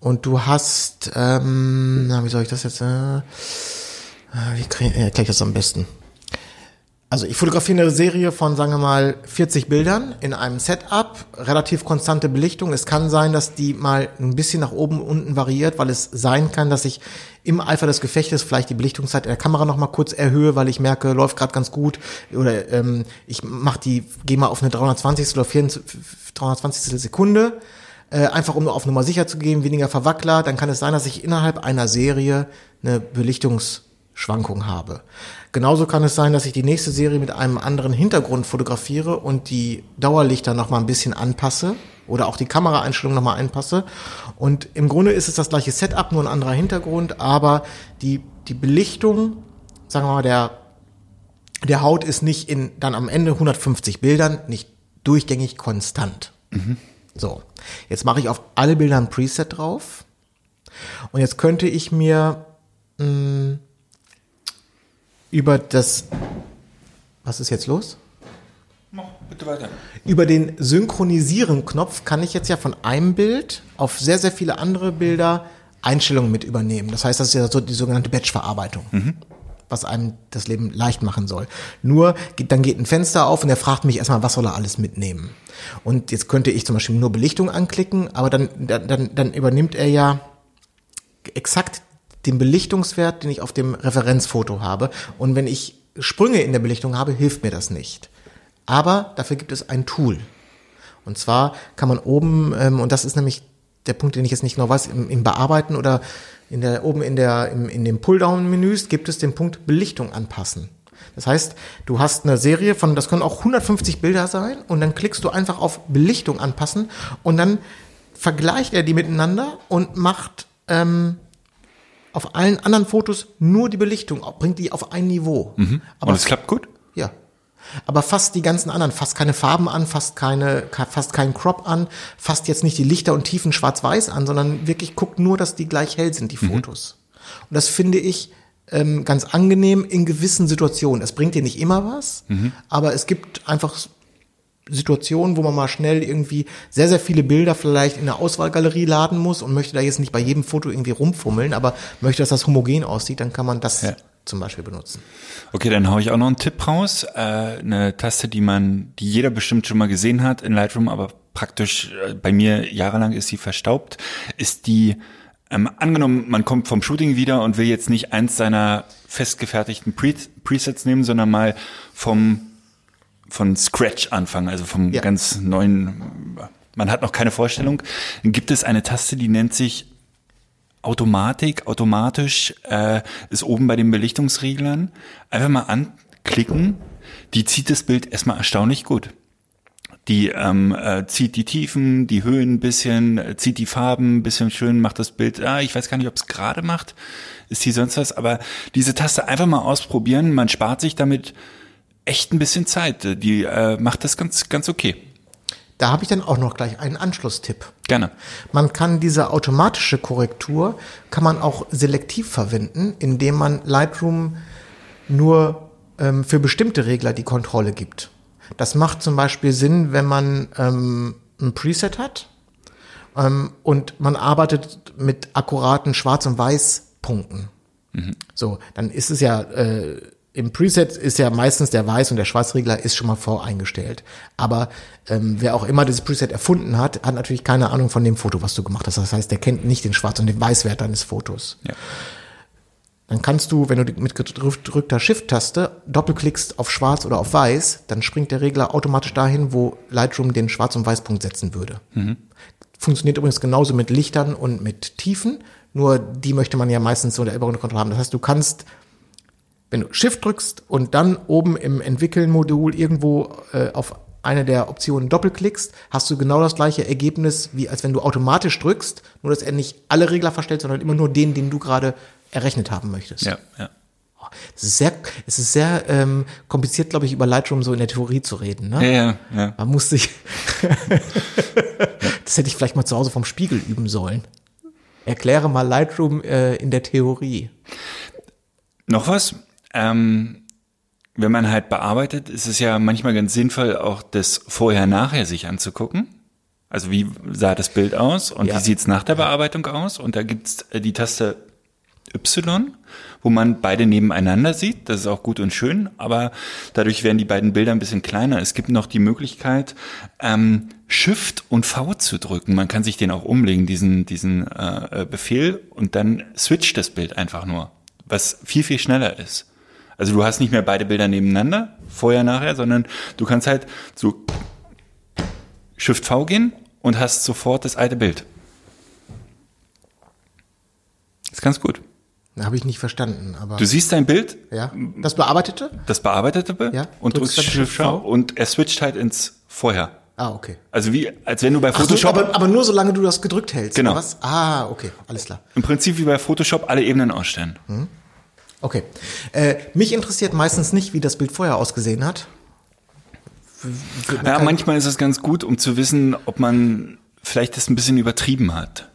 und du hast, ähm, na, wie soll ich das jetzt, äh, äh, wie äh, erkläre ich das am besten? Also ich fotografiere eine Serie von, sagen wir mal, 40 Bildern in einem Setup, relativ konstante Belichtung. Es kann sein, dass die mal ein bisschen nach oben unten variiert, weil es sein kann, dass ich im Eifer des Gefechtes vielleicht die Belichtungszeit der Kamera noch mal kurz erhöhe, weil ich merke, läuft gerade ganz gut. Oder ähm, ich mach die, gehe mal auf eine 320. oder 24 320. Sekunde, äh, einfach um nur auf Nummer sicher zu gehen, weniger Verwackler. Dann kann es sein, dass ich innerhalb einer Serie eine Belichtungsschwankung habe. Genauso kann es sein, dass ich die nächste Serie mit einem anderen Hintergrund fotografiere und die Dauerlichter noch mal ein bisschen anpasse oder auch die Kameraeinstellung noch mal anpasse. Und im Grunde ist es das gleiche Setup, nur ein anderer Hintergrund, aber die, die Belichtung, sagen wir mal, der, der Haut ist nicht in dann am Ende 150 Bildern nicht durchgängig konstant. So, jetzt mache ich auf alle Bilder ein Preset drauf. Und jetzt könnte ich mir mh, über das, was ist jetzt los? Bitte weiter. Über den Synchronisieren-Knopf kann ich jetzt ja von einem Bild auf sehr, sehr viele andere Bilder Einstellungen mit übernehmen. Das heißt, das ist ja so die sogenannte Batch-Verarbeitung, was einem das Leben leicht machen soll. Nur, geht- dann geht ein Fenster auf und er fragt mich erstmal, was soll er alles mitnehmen? Und jetzt könnte ich zum Beispiel nur Belichtung anklicken, aber dann, dann, dann übernimmt er ja exakt den Belichtungswert, den ich auf dem Referenzfoto habe. Und wenn ich Sprünge in der Belichtung habe, hilft mir das nicht. Aber dafür gibt es ein Tool. Und zwar kann man oben, ähm, und das ist nämlich der Punkt, den ich jetzt nicht genau weiß, im, im Bearbeiten oder in der, oben in der, im, in dem Pulldown-Menüs gibt es den Punkt Belichtung anpassen. Das heißt, du hast eine Serie von, das können auch 150 Bilder sein, und dann klickst du einfach auf Belichtung anpassen und dann vergleicht er die miteinander und macht ähm, auf allen anderen Fotos nur die Belichtung, bringt die auf ein Niveau. Aber Und es klappt gut? ja. Aber fasst die ganzen anderen, fasst keine Farben an, fasst keine, fasst keinen Crop an, fasst jetzt nicht die Lichter und Tiefen schwarz-weiß an, sondern wirklich guckt nur, dass die gleich hell sind, die Fotos. Und das finde ich ähm, ganz angenehm in gewissen Situationen. Es bringt dir nicht immer was, aber es gibt einfach Situationen, wo man mal schnell irgendwie sehr, sehr viele Bilder vielleicht in der Auswahlgalerie laden muss und möchte da jetzt nicht bei jedem Foto irgendwie rumfummeln, aber möchte, dass das homogen aussieht, dann kann man das Ja. zum Beispiel benutzen. Okay, dann hau ich auch noch einen Tipp raus. Äh, eine Taste, die man, die jeder bestimmt schon mal gesehen hat in Lightroom, aber praktisch äh, bei mir jahrelang ist sie verstaubt, ist die ähm, angenommen, man kommt vom Shooting wieder und will jetzt nicht eins seiner festgefertigten Pre Presets nehmen, sondern mal vom von Scratch anfangen, also vom Ja. ganz neuen. Man hat noch keine Vorstellung. Dann gibt es eine Taste, die nennt sich Automatik, automatisch, äh, ist oben bei den Belichtungsreglern. Einfach mal anklicken. Die zieht das Bild erstmal erstaunlich gut. Die ähm, äh, zieht die Tiefen, die Höhen ein bisschen, äh, zieht die Farben ein bisschen schön, macht das Bild, ah, ich weiß gar nicht, ob es gerade macht, ist die sonst was, aber diese Taste einfach mal ausprobieren, man spart sich damit echt ein bisschen Zeit. Die äh, macht das ganz, ganz okay. Da habe ich dann auch noch gleich einen Anschlusstipp. Gerne. Man kann diese automatische Korrektur, kann man auch selektiv verwenden, indem man Lightroom nur ähm, für bestimmte Regler die Kontrolle gibt. Das macht zum Beispiel Sinn, wenn man ähm, ein Preset hat ähm, und man arbeitet mit akkuraten Schwarz- und Weiß-Punkten. So, dann ist es ja äh, im Preset ist ja meistens der Weiß- und der Schwarzregler ist schon mal voreingestellt. Aber ähm, wer auch immer dieses Preset erfunden hat, hat natürlich keine Ahnung von dem Foto, was du gemacht hast. Das heißt, der kennt nicht den Schwarz- und den Weißwert deines Fotos. Ja. Dann kannst du, wenn du mit gedrückter Shift-Taste doppelklickst auf Schwarz oder auf Weiß, dann springt der Regler automatisch dahin, wo Lightroom den Schwarz- und Weißpunkt setzen würde. Funktioniert übrigens genauso mit Lichtern und mit Tiefen, nur die möchte man ja meistens so in der Übergrundkontrolle haben. Das heißt, du kannst, wenn du Shift drückst und dann oben im Entwickeln-Modul irgendwo äh, auf eine der Optionen doppelklickst, hast du genau das gleiche Ergebnis, wie als wenn du automatisch drückst, nur dass er nicht alle Regler verstellt, sondern immer nur den, den du gerade errechnet haben möchtest. Ja, ja. Es ist sehr, es ist sehr ähm, kompliziert, glaube ich, über Lightroom so in der Theorie zu reden. Ne? Ja, ja, ja. Man muss sich. [LAUGHS] das hätte ich vielleicht mal zu Hause vom Spiegel üben sollen. Erkläre mal Lightroom äh, in der Theorie. Noch was? Ähm, wenn man halt bearbeitet, ist es ja manchmal ganz sinnvoll, auch das Vorher-Nachher sich anzugucken. Also wie sah das Bild aus und Ja. wie sieht's nach der Bearbeitung aus? Und da gibt's äh, die Taste Y, wo man beide nebeneinander sieht. Das ist auch gut und schön, aber dadurch werden die beiden Bilder ein bisschen kleiner. Es gibt noch die Möglichkeit, ähm, Shift und V zu drücken. Man kann sich den auch umlegen, diesen, diesen äh, äh, Befehl, und dann switcht das Bild einfach nur, was viel, viel schneller ist. Also du hast nicht mehr beide Bilder nebeneinander, vorher, nachher, sondern du kannst halt so Shift V gehen und hast sofort das alte Bild. ist ganz gut. Habe ich nicht verstanden, aber. Du siehst dein Bild, ja. Das bearbeitete? das bearbeitete Bild, Ja, und drückst drückst Shift V. Und er switcht halt ins Vorher. Ah, okay. Also wie, als wenn du bei Ach so, Photoshop, aber, aber nur solange du das gedrückt hältst. Genau. Ah, okay, alles klar. im Prinzip wie bei Photoshop alle Ebenen ausstellen. Okay. Äh, mich interessiert meistens nicht, wie das Bild vorher ausgesehen hat. Ja, manchmal ist es ganz gut, um zu wissen, ob man vielleicht das ein bisschen übertrieben hat.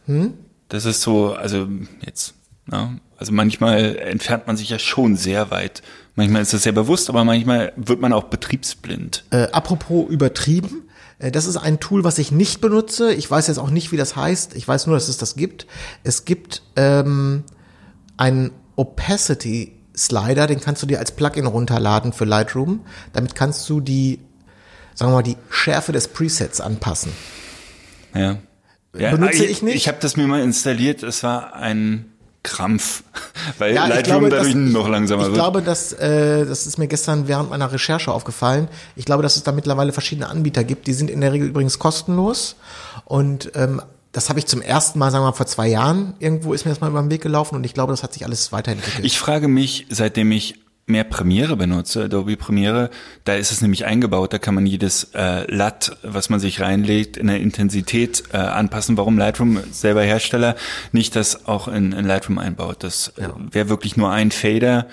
Das ist so, also jetzt, ja, also manchmal entfernt man sich ja schon sehr weit. Manchmal ist das sehr bewusst, aber manchmal wird man auch betriebsblind. Äh, apropos übertrieben, äh, das ist ein Tool, was ich nicht benutze. Ich weiß jetzt auch nicht, wie das heißt. Ich weiß nur, dass es das gibt. Es gibt ähm, einen Opacity Slider, den kannst du dir als Plugin runterladen für Lightroom. Damit kannst du die, sagen wir mal, die Schärfe des Presets anpassen. Ja. ja Benutze ich nicht. Ich habe das mir mal installiert, es war ein Krampf, [LAUGHS] weil Ja, ich Lightroom glaube, dadurch dass- noch langsamer Ich wird. glaube, dass äh, das ist mir gestern während meiner Recherche aufgefallen. Ich glaube, dass es da mittlerweile verschiedene Anbieter gibt. Die sind in der Regel übrigens kostenlos. Und ähm, das habe ich zum ersten Mal, sagen wir mal, vor zwei Jahren irgendwo ist mir das mal über den Weg gelaufen und ich glaube, das hat sich alles weiterentwickelt. Ich frage mich, seitdem ich mehr Premiere benutze, Adobe Premiere, da ist es nämlich eingebaut, da kann man jedes äh, LUT, was man sich reinlegt, in der Intensität äh, anpassen. Warum Lightroom selber Hersteller nicht das auch in, in Lightroom einbaut? Das äh, wäre wirklich nur ein Fader.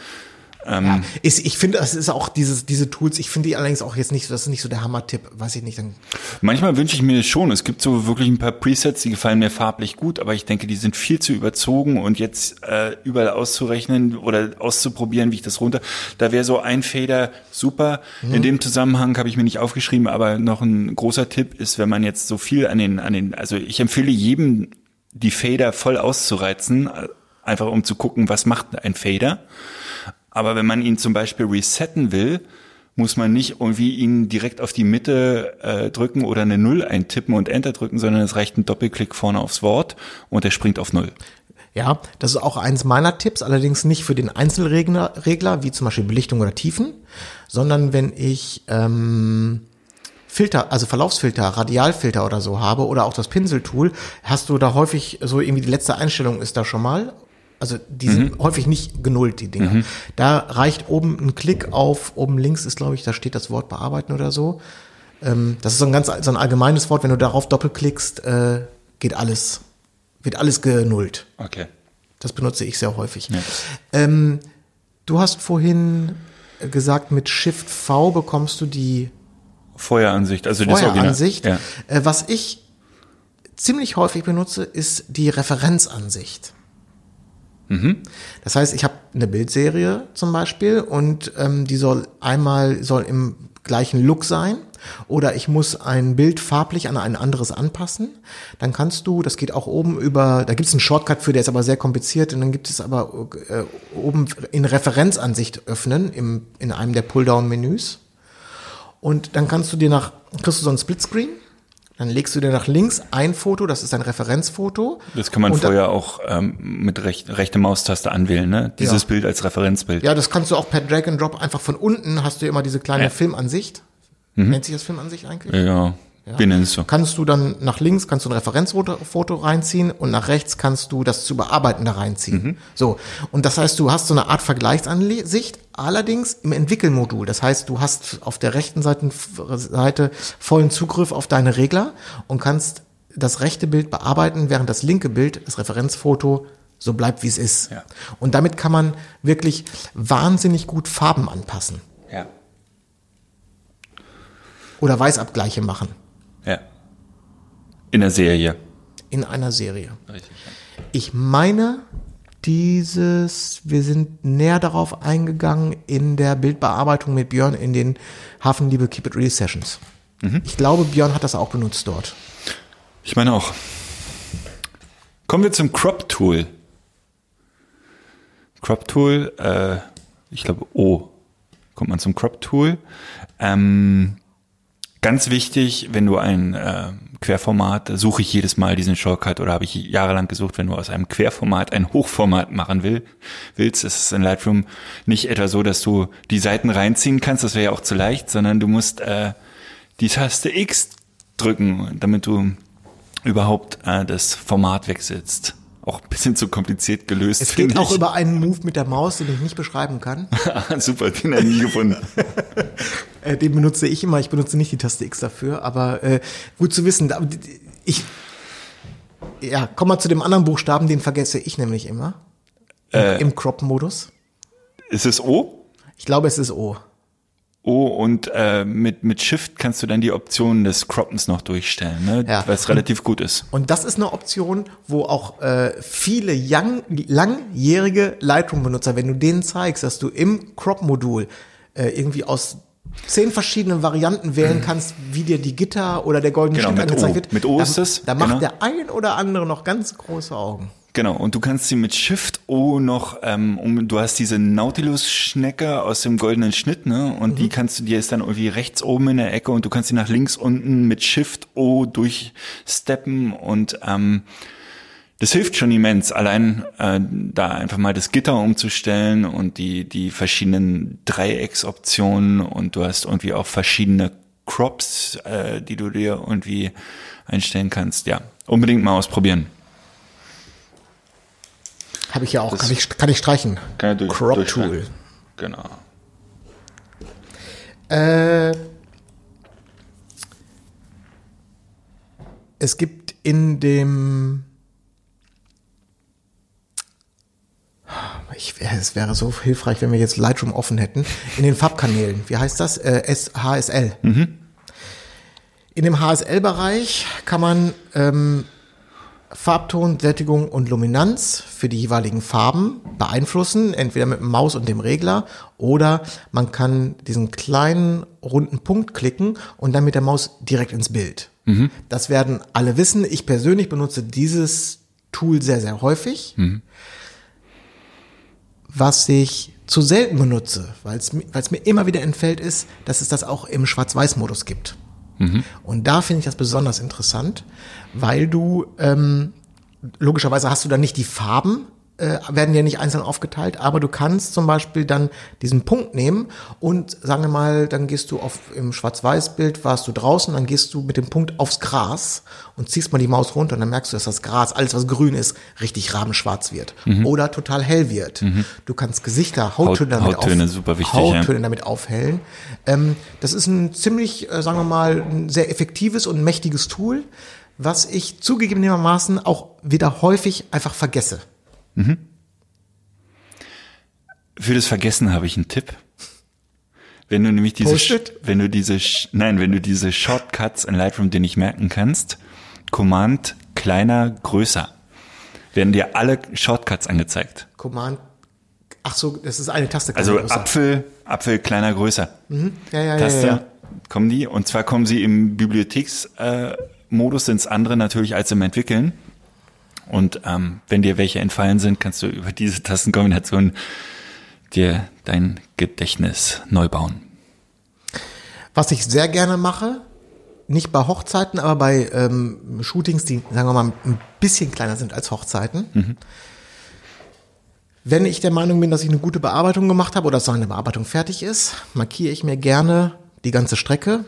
Ähm, Ja, ist, ich finde, das ist auch dieses, diese Tools, ich finde die allerdings auch jetzt nicht, so- das ist nicht so der Hammer-Tipp, weiß ich nicht, dann Manchmal wünsche ich mir schon. Es gibt so wirklich ein paar Presets, die gefallen mir farblich gut, aber ich denke, die sind viel zu überzogen und jetzt äh, überall auszurechnen oder auszuprobieren, wie ich das runter. Da wäre so ein Fader super. In dem Zusammenhang habe ich mir nicht aufgeschrieben, aber noch ein großer Tipp ist, wenn man jetzt so viel an den, an den, also ich empfehle jedem, die Fader voll auszureizen, äh, einfach um zu gucken, was macht ein Fader. Aber wenn man ihn zum Beispiel resetten will, muss man nicht irgendwie ihn direkt auf die Mitte äh, drücken oder eine Null eintippen und Enter drücken, sondern es reicht ein Doppelklick vorne aufs Wort und er springt auf Null. Ja, das ist auch eins meiner Tipps, allerdings nicht für den Einzelregler, Regler, wie zum Beispiel Belichtung oder Tiefen, sondern wenn ich ähm, Filter, also Verlaufsfilter, Radialfilter oder so habe oder auch das Pinseltool, hast du da häufig so irgendwie die letzte Einstellung ist da schon mal. Also die sind häufig nicht genullt, die Dinger. Da reicht oben ein Klick auf, oben links ist, glaube ich, da steht das Wort bearbeiten oder so. Ähm, das ist so ein ganz so ein allgemeines Wort, wenn du darauf doppelklickst, äh, geht alles, wird alles genullt. Okay. Das benutze ich sehr häufig. Ähm, du hast vorhin gesagt, mit Shift V bekommst du die Feueransicht, also das Original. Feueransicht. Ja. Äh, was ich ziemlich häufig benutze, ist die Referenzansicht. Mhm. Das heißt, ich habe eine Bildserie zum Beispiel und ähm, die soll einmal soll im gleichen Look sein oder ich muss ein Bild farblich an ein anderes anpassen. Dann kannst du, das geht auch oben über, da gibt es einen Shortcut für, der ist aber sehr kompliziert und dann gibt es aber äh, oben in Referenzansicht öffnen im, in einem der Pulldown-Menüs. Und dann kannst du dir nach, kriegst du so ein Splitscreen, dann legst du dir nach links ein Foto, das ist ein Referenzfoto. Das kann man Und dann- vorher auch ähm, mit recht, rechte Maustaste anwählen, ne? Dieses Ja. Bild als Referenzbild. Ja, das kannst du auch per Drag and Drop einfach von unten hast du immer diese kleine Ja. Mhm. Filmansicht. Nennt sich das Filmansicht eigentlich? Ja, nennen es so. Kannst du dann nach links kannst du ein Referenzfoto Foto reinziehen und nach rechts kannst du das zu bearbeiten da reinziehen. Mhm. So. Und das heißt, du hast so eine Art Vergleichsansicht, allerdings im Entwickelmodul. Das heißt, du hast auf der rechten Seite, Seite vollen Zugriff auf deine Regler und kannst das rechte Bild bearbeiten, während das linke Bild, das Referenzfoto, so bleibt, wie es ist. Ja. Und damit kann man wirklich wahnsinnig gut Farben anpassen Ja. oder Weißabgleiche machen Ja. In der Serie. in einer Serie. Richtig. Ich meine, dieses, wir sind näher darauf eingegangen in der Bildbearbeitung mit Björn in den Hafenliebe Keep It Real Sessions. Ich glaube, Björn hat das auch benutzt dort. Ich meine auch. Kommen wir zum Crop Tool. Crop Tool, äh, ich glaube, O. Kommt man zum Crop Tool. Ähm, ganz wichtig, wenn du ein äh, Querformat, suche ich jedes Mal diesen Shortcut oder habe ich jahrelang gesucht, wenn du aus einem Querformat ein Hochformat machen will, willst, ist es in Lightroom nicht etwa so, dass du die Seiten reinziehen kannst, das wäre ja auch zu leicht, sondern du musst äh, die Taste X drücken, damit du überhaupt äh, das Format wechselst. Auch ein bisschen zu kompliziert gelöst. Es geht auch ich. über einen Move mit der Maus, den ich nicht beschreiben kann. [LAUGHS] Ah, Super, den habe ich nie gefunden. [LAUGHS] Äh, den benutze ich immer. Ich benutze nicht die Taste X dafür, aber äh, gut zu wissen. Ich, ja, komm mal zu dem anderen Buchstaben, den vergesse ich nämlich immer. Im, Äh. im Crop-Modus. Ist es O? Ich glaube, es ist O. O und äh, mit, mit Shift kannst du dann die Optionen des Croppens noch durchstellen, ne? Ja. was relativ gut ist. Und das ist eine Option, wo auch äh, viele young, langjährige Lightroom-Benutzer, wenn du denen zeigst, dass du im Crop-Modul äh, irgendwie aus zehn verschiedenen Varianten wählen kannst, wie dir die Gitter oder der goldene Genau, Schnitt angezeigt O. wird. Mit O da, ist es, Da macht genau. der ein oder andere noch ganz große Augen. Genau, und du kannst sie mit Shift O noch, ähm, um, du hast diese Nautilus-Schnecke aus dem goldenen Schnitt, ne? Und Mhm. die kannst du, die ist dann irgendwie rechts oben in der Ecke und du kannst sie nach links unten mit Shift O durchsteppen und ähm, das hilft schon immens, allein äh, da einfach mal das Gitter umzustellen und die, die verschiedenen Dreiecksoptionen und du hast irgendwie auch verschiedene Crops, äh, die du dir irgendwie einstellen kannst. Ja, unbedingt mal ausprobieren. Habe ich ja auch, kann ich, kann ich streichen. Kann er durch- Crop. Tool. Genau. Äh, es gibt in dem. Ich ich, es wäre so hilfreich, wenn wir jetzt Lightroom offen hätten, in den Farbkanälen. Wie heißt das? Äh, HSL. In dem HSL-Bereich kann man ähm, Farbton, Sättigung und Luminanz für die jeweiligen Farben beeinflussen, entweder mit dem Maus und dem Regler oder man kann diesen kleinen runden Punkt klicken und dann mit der Maus direkt ins Bild. Das werden alle wissen. Ich persönlich benutze dieses Tool sehr, sehr häufig. Was ich zu selten benutze, weil es mi- weil es mir immer wieder entfällt, ist, dass es das auch im Schwarz-Weiß-Modus gibt. Und da finde ich das besonders interessant, weil du ähm, logischerweise hast du dann nicht die Farben, äh, werden ja nicht einzeln aufgeteilt, aber du kannst zum Beispiel dann diesen Punkt nehmen und sagen wir mal, dann gehst du auf im Schwarz-Weiß-Bild, warst du draußen, dann gehst du mit dem Punkt aufs Gras und ziehst mal die Maus runter und dann merkst du, dass das Gras, alles was grün ist, richtig rabenschwarz wird oder total hell wird. Du kannst Gesichter, Hauttöne Haut- damit Hauttöne, auf, super wichtig, ja. Hauttöne damit aufhellen. Ähm, das ist ein ziemlich, äh, sagen wir mal, ein sehr effektives und mächtiges Tool, was ich zugegebenermaßen auch wieder häufig einfach vergesse. Für das Vergessen habe ich einen Tipp. Wenn du nämlich diese, wenn du diese, nein, wenn du diese Shortcuts in Lightroom dir nicht merken kannst, Command kleiner, größer, werden dir alle Shortcuts angezeigt. Command, ach so, das ist eine Taste. Also größer. Apfel, Apfel kleiner, größer. ja, ja, Taste, ja, ja. kommen die. Und zwar kommen sie im Bibliotheksmodus äh, Modus ins andere natürlich als im Entwickeln. Und ähm, wenn dir welche entfallen sind, kannst du über diese Tastenkombination dir dein Gedächtnis neu bauen. Was ich sehr gerne mache, nicht bei Hochzeiten, aber bei ähm, Shootings, die, sagen wir mal, ein bisschen kleiner sind als Hochzeiten. Wenn ich der Meinung bin, dass ich eine gute Bearbeitung gemacht habe oder dass eine Bearbeitung fertig ist, markiere ich mir gerne die ganze Strecke.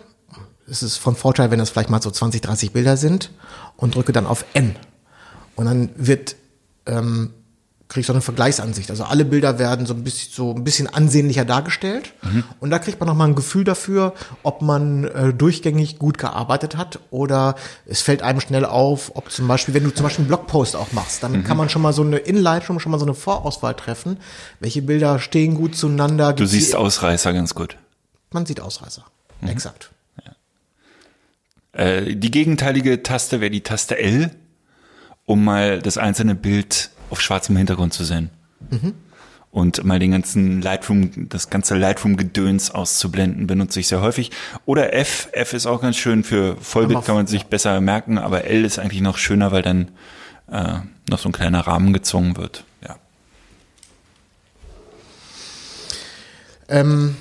Es ist von Vorteil, wenn das vielleicht mal so 20, 30 Bilder sind und drücke dann auf N. Und dann wird ähm, kriege ich so eine Vergleichsansicht. Also alle Bilder werden so ein bisschen, so ein bisschen ansehnlicher dargestellt. Und da kriegt man nochmal ein Gefühl dafür, ob man äh, durchgängig gut gearbeitet hat oder es fällt einem schnell auf, ob zum Beispiel, wenn du zum Beispiel einen Blogpost auch machst, dann kann man schon mal so eine in Lightroom schon mal so eine Vorauswahl treffen. Welche Bilder stehen gut zueinander? Du siehst Ausreißer ganz gut. Man sieht Ausreißer. Exakt. Äh, die gegenteilige Taste wäre die Taste L, um mal das einzelne Bild auf schwarzem Hintergrund zu sehen. Und mal den ganzen Lightroom, das ganze Lightroom-Gedöns auszublenden, benutze ich sehr häufig. Oder F, F ist auch ganz schön für Vollbild, kann man sich besser merken, aber L ist eigentlich noch schöner, weil dann äh, noch so ein kleiner Rahmen gezogen wird. Ja. Ähm,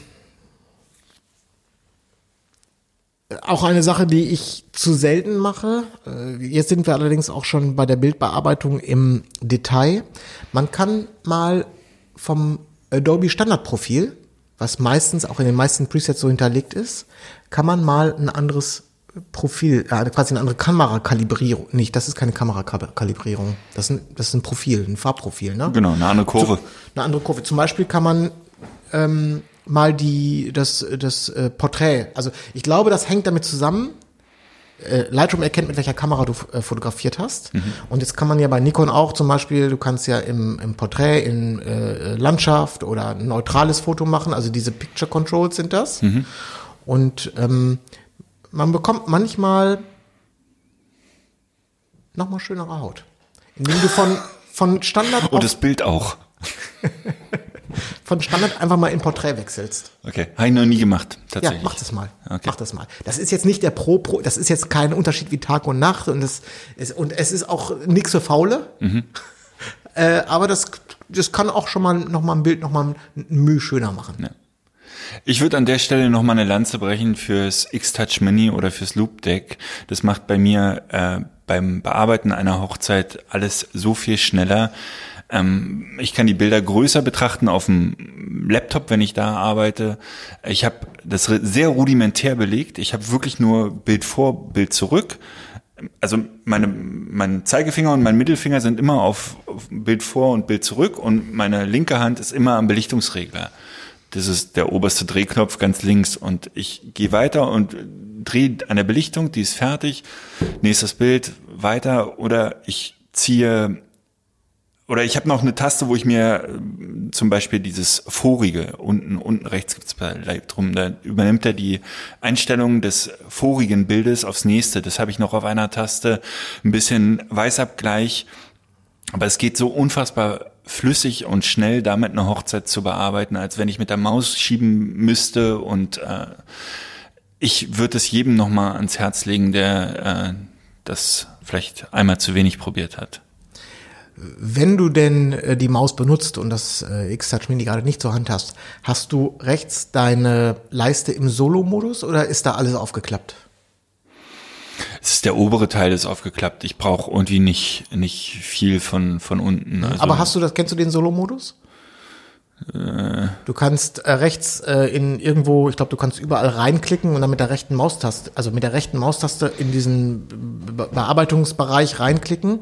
auch eine Sache, die ich zu selten mache. Äh, Jetzt sind wir allerdings auch schon bei der Bildbearbeitung im Detail. Man kann mal vom Adobe Standardprofil, was meistens auch in den meisten Presets so hinterlegt ist, kann man mal ein anderes Profil, äh, quasi eine andere Kamerakalibrierung. Nicht, das ist keine Kamerakalibrierung. Das ist ein, das ist ein Profil, ein Farbprofil, ne? Genau, eine andere Kurve. eine andere Kurve. Zum Beispiel kann man ähm, mal die das das äh, Porträt. Also ich glaube, das hängt damit zusammen. Äh, Lightroom erkennt, mit welcher Kamera du äh, fotografiert hast. Und jetzt kann man ja bei Nikon auch zum Beispiel, du kannst ja im, im Porträt in äh, Landschaft oder ein neutrales Foto machen. Also diese Picture Controls sind das. Und ähm, man bekommt manchmal nochmal schönere Haut. Indem du von, von Standard [LAUGHS] Und das Bild auch. [LAUGHS] von Standard einfach mal in Porträt wechselst. Okay, habe ich noch nie gemacht, Ja, tatsächlich. mach das mal. Okay. Mach das mal. Das ist jetzt nicht der Pro Pro, das ist jetzt kein Unterschied wie Tag und Nacht und es ist, und es ist auch nix für Faule. Mhm. [LAUGHS] Äh, aber das, das kann auch schon mal noch mal ein Bild noch mal ein Mühe schöner machen. Ich würde an der Stelle noch mal eine Lanze brechen fürs X-Touch Mini oder fürs Loop Deck. Das macht bei mir äh, beim Bearbeiten einer Hochzeit alles so viel schneller. Ähm, ich kann die Bilder größer betrachten auf dem Laptop, wenn ich da arbeite. Ich habe das sehr rudimentär belegt. Ich habe wirklich nur Bild vor, Bild zurück. Also meine, mein Zeigefinger und mein Mittelfinger sind immer auf, auf Bild vor und Bild zurück und meine linke Hand ist immer am Belichtungsregler. Das ist der oberste Drehknopf ganz links und ich gehe weiter und drehe an der Belichtung, die ist fertig. Nächstes Bild weiter oder ich ziehe oder ich habe noch eine Taste, wo ich mir äh, zum Beispiel dieses vorige, unten, unten rechts gibt's bei Lightroom, da übernimmt er die Einstellung des vorigen Bildes aufs nächste. Das habe ich noch auf einer Taste. Ein bisschen Weißabgleich. Aber es geht so unfassbar flüssig und schnell, damit eine Hochzeit zu bearbeiten, als wenn ich mit der Maus schieben müsste. Und äh, ich würde es jedem nochmal ans Herz legen, der äh, das vielleicht einmal zu wenig probiert hat. Wenn du denn äh, die Maus benutzt und das äh, X-Touch Mini gerade nicht zur Hand hast, hast du rechts deine Leiste im Solo-Modus oder ist da alles aufgeklappt? Es ist der obere Teil ist aufgeklappt. Ich brauche irgendwie nicht nicht viel von von unten. Also, Aber hast du das, kennst du den Solo-Modus? Du kannst äh, rechts äh, in irgendwo, ich glaube, du kannst überall reinklicken und dann mit der rechten Maustaste, also mit der rechten Maustaste in diesen Be Bearbeitungsbereich reinklicken.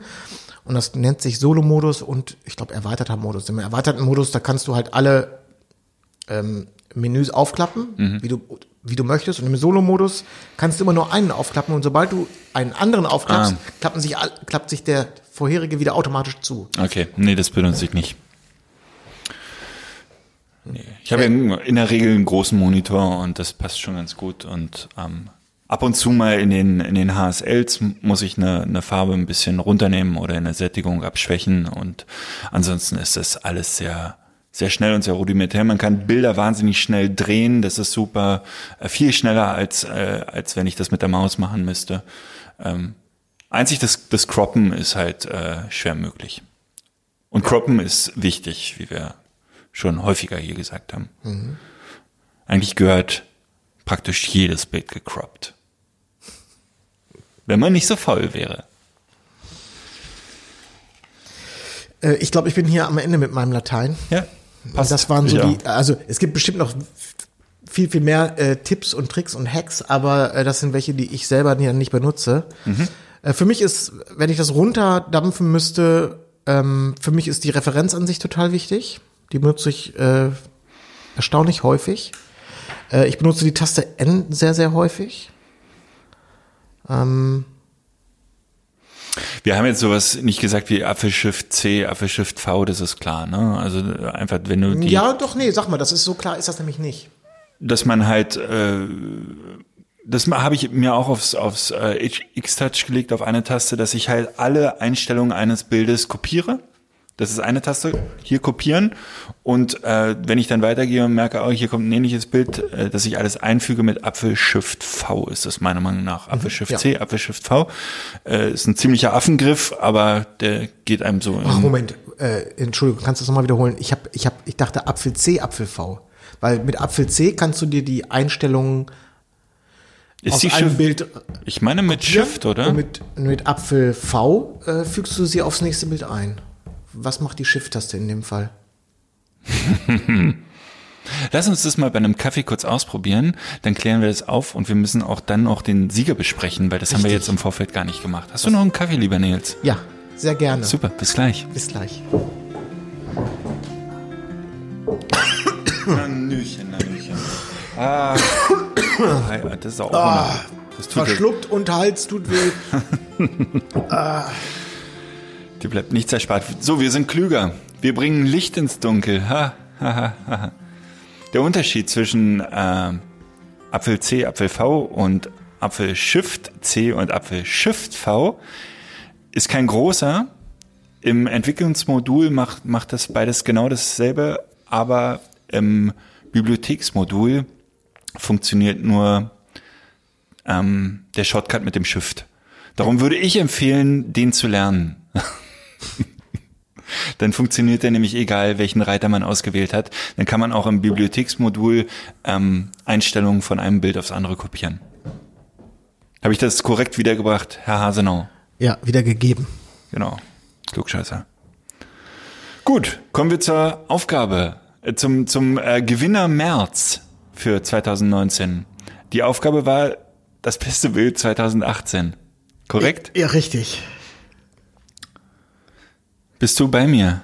Und das nennt sich Solo-Modus und ich glaube erweiterter Modus. Im erweiterten Modus, da kannst du halt alle ähm, Menüs aufklappen, wie du wie du möchtest. Und im Solo-Modus kannst du immer nur einen aufklappen und sobald du einen anderen aufklappst, Ah. klappen sich, klappt sich der vorherige wieder automatisch zu. Okay, nee, das benutze ich nicht. Nee. Ich habe ja in der Regel einen großen Monitor und das passt schon ganz gut. Und ähm, ab und zu mal in den, in den HSLs muss ich eine, eine Farbe ein bisschen runternehmen oder in der Sättigung abschwächen. Und ansonsten ist das alles sehr, sehr schnell und sehr rudimentär. Man kann Bilder wahnsinnig schnell drehen. Das ist super, äh, viel schneller als, äh, als wenn ich das mit der Maus machen müsste. Ähm, einzig das, das Croppen ist halt äh, schwer möglich. Und Croppen ist wichtig, wie wir schon häufiger hier gesagt haben. Eigentlich gehört praktisch jedes Bild gecroppt. Wenn man nicht so faul wäre. Äh, ich glaube, ich bin hier am Ende mit meinem Latein. Ja, Und das waren so Ja. die, also es gibt bestimmt noch viel, viel mehr äh, Tipps und Tricks und Hacks, aber äh, das sind welche, die ich selber nie- nicht benutze. Äh, für mich ist, wenn ich das runterdampfen müsste, ähm, für mich ist die Referenzansicht total wichtig. Die benutze ich äh, erstaunlich häufig. Äh, ich benutze die Taste N sehr, sehr häufig. Ähm, Wir haben jetzt sowas nicht gesagt wie Apfelschiff C, Apfelschiff V, das ist klar, ne? Also einfach, wenn du die, ja, doch, nee, sag mal, das ist so klar, ist das nämlich nicht. dass man halt, äh, das habe ich mir auch aufs, aufs äh, X-Touch gelegt, auf eine Taste, dass ich halt alle Einstellungen eines Bildes kopiere. Das ist eine Taste, hier kopieren. Und äh, wenn ich dann weitergehe und merke, oh, hier kommt ein ähnliches Bild, äh, dass ich alles einfüge mit Apfel-Shift V, ist das meiner Meinung nach. Apfel-Shift ja. C, Apfel-Shift V. Äh, ist ein ziemlicher Affengriff, aber der geht einem so Ach, Moment, äh, Entschuldigung, kannst du das nochmal wiederholen? Ich hab, ich hab, ich dachte Apfel C, Apfel V. Weil mit Apfel C kannst du dir die Einstellungen Ist aus die einem Shift, Bild ich meine mit Shift, oder? Mit, mit Apfel V äh, fügst du sie aufs nächste Bild ein. Was macht die Shift-Taste in dem Fall? [LAUGHS] Lass uns das mal bei einem Kaffee kurz ausprobieren, dann klären wir das auf und wir müssen auch dann noch den Sieger besprechen, weil das haben wir Richtig. jetzt im Vorfeld gar nicht gemacht. Hast du noch einen Kaffee, lieber Nils? Ja, sehr gerne. Super, bis gleich. Bis gleich. Nannüchen, Nannüchen. Ah, das ist auch Ah, Verschluckt und Hals tut weh. [LAUGHS] dir bleibt nichts erspart. So, wir sind klüger. Wir bringen Licht ins Dunkel. Ha, ha, ha, ha. Der Unterschied zwischen äh, Apfel C, Apfel V und Apfel Shift C und Apfel Shift V ist kein großer. Im Entwicklungsmodul macht, macht das beides genau dasselbe, aber im Bibliotheksmodul funktioniert nur ähm, der Shortcut mit dem Shift. Darum würde ich empfehlen, den zu lernen. [LAUGHS] [LAUGHS] Dann funktioniert der nämlich egal, welchen Reiter man ausgewählt hat. Dann kann man auch im Bibliotheksmodul ähm, Einstellungen von einem Bild aufs andere kopieren. Habe ich das korrekt wiedergebracht, Herr Hasenau? Ja, wieder gegeben. Genau. Klugscheißer. Gut, kommen wir zur Aufgabe, äh, zum, zum äh, Gewinner März für 2019. Die Aufgabe war das beste Bild 2018. Korrekt? Ja, richtig. Bist du bei mir?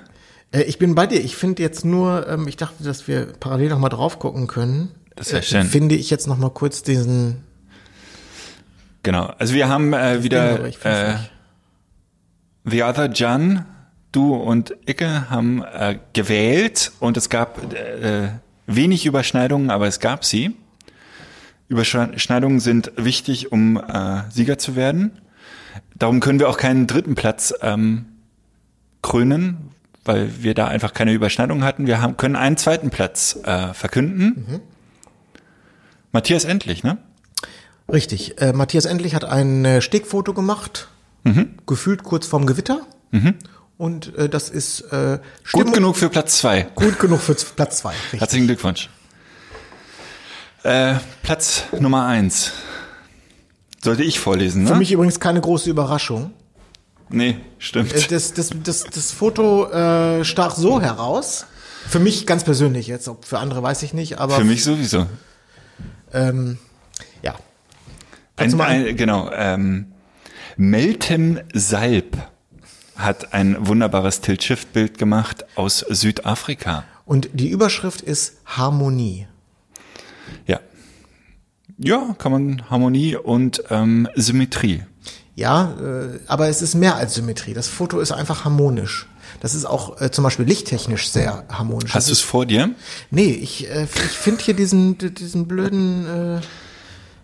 Äh, ich bin bei dir. Ich finde jetzt nur, ähm, ich dachte, dass wir parallel noch mal drauf gucken können. Das wär Äh, schön. Finde ich jetzt noch mal kurz diesen. Genau. Also wir haben äh, wieder äh. The Other John, du und Icke haben äh, gewählt und es gab äh, wenig Überschneidungen, aber es gab sie. Überschneidungen sind wichtig, um äh, Sieger zu werden. Darum können wir auch keinen dritten Platz ähm, krönen, weil wir da einfach keine Überschneidung hatten. Wir haben, können einen zweiten Platz äh, verkünden. Mhm. Matthias Endlich, ne? Richtig. Äh, Matthias Endlich hat ein äh, Stegfoto gemacht, Mhm. gefühlt kurz vorm Gewitter. Und äh, das ist äh, Gut genug für Platz zwei. gut genug für Platz zwei. Richtig. Herzlichen Glückwunsch. Äh, Platz Nummer eins. Sollte ich vorlesen, ne? Für mich übrigens keine große Überraschung. Nee, stimmt. Äh, Das, das, das, das Foto äh, stach so heraus. Für mich ganz persönlich jetzt, ob für andere weiß ich nicht, aber Für mich sowieso. ähm, ja. Ein, ein, genau. Ähm, Meltem Salb hat ein wunderbares Tilt-Shift-Bild gemacht aus Südafrika. Und die Überschrift ist Harmonie. Ja. Ja, kann man Harmonie und ähm, Symmetrie. Ja, äh, aber es ist mehr als Symmetrie. Das Foto ist einfach harmonisch. Das ist auch äh, zum Beispiel lichttechnisch sehr harmonisch. Hast du das es vor dir? Nee, ich, äh, ich finde hier diesen, diesen blöden, äh,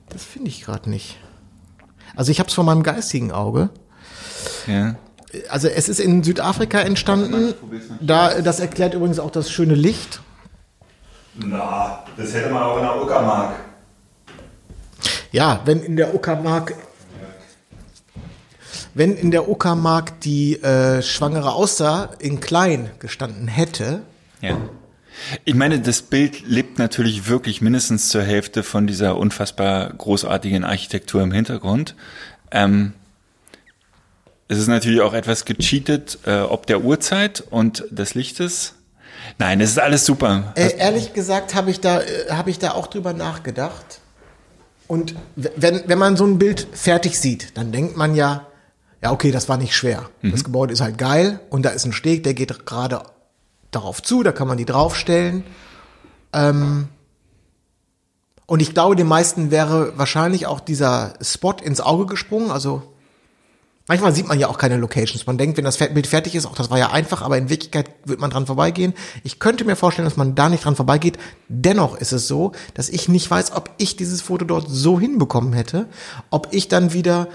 das finde ich gerade nicht. Also ich habe es vor meinem geistigen Auge. Ja. Also es ist in Südafrika entstanden. Da, das erklärt übrigens auch das schöne Licht. Na, das hätte man auch in der Uckermark. Ja, wenn in der Uckermark, wenn in der Uckermark die äh, schwangere Auster in klein gestanden hätte, Ja. Ich meine, das Bild lebt natürlich wirklich mindestens zur Hälfte von dieser unfassbar großartigen Architektur im Hintergrund. Ähm, es ist natürlich auch etwas gecheatet, äh, ob der Uhrzeit und des Lichtes. Nein, es ist alles super. Äh, ehrlich gesagt habe ich da äh, habe ich da auch drüber nachgedacht. Und wenn wenn man so ein Bild fertig sieht, dann denkt man ja, ja okay, das war nicht schwer. Das Gebäude ist halt geil und da ist ein Steg, der geht gerade darauf zu, da kann man die draufstellen. Ähm, und ich glaube, den meisten wäre wahrscheinlich auch dieser Spot ins Auge gesprungen. Also Manchmal sieht man ja auch keine Locations. Man denkt, wenn das Bild fertig ist, auch das war ja einfach, aber in Wirklichkeit wird man dran vorbeigehen. Ich könnte mir vorstellen, dass man da nicht dran vorbeigeht. Dennoch ist es so, dass ich nicht weiß, ob ich dieses Foto dort so hinbekommen hätte, ob ich dann wieder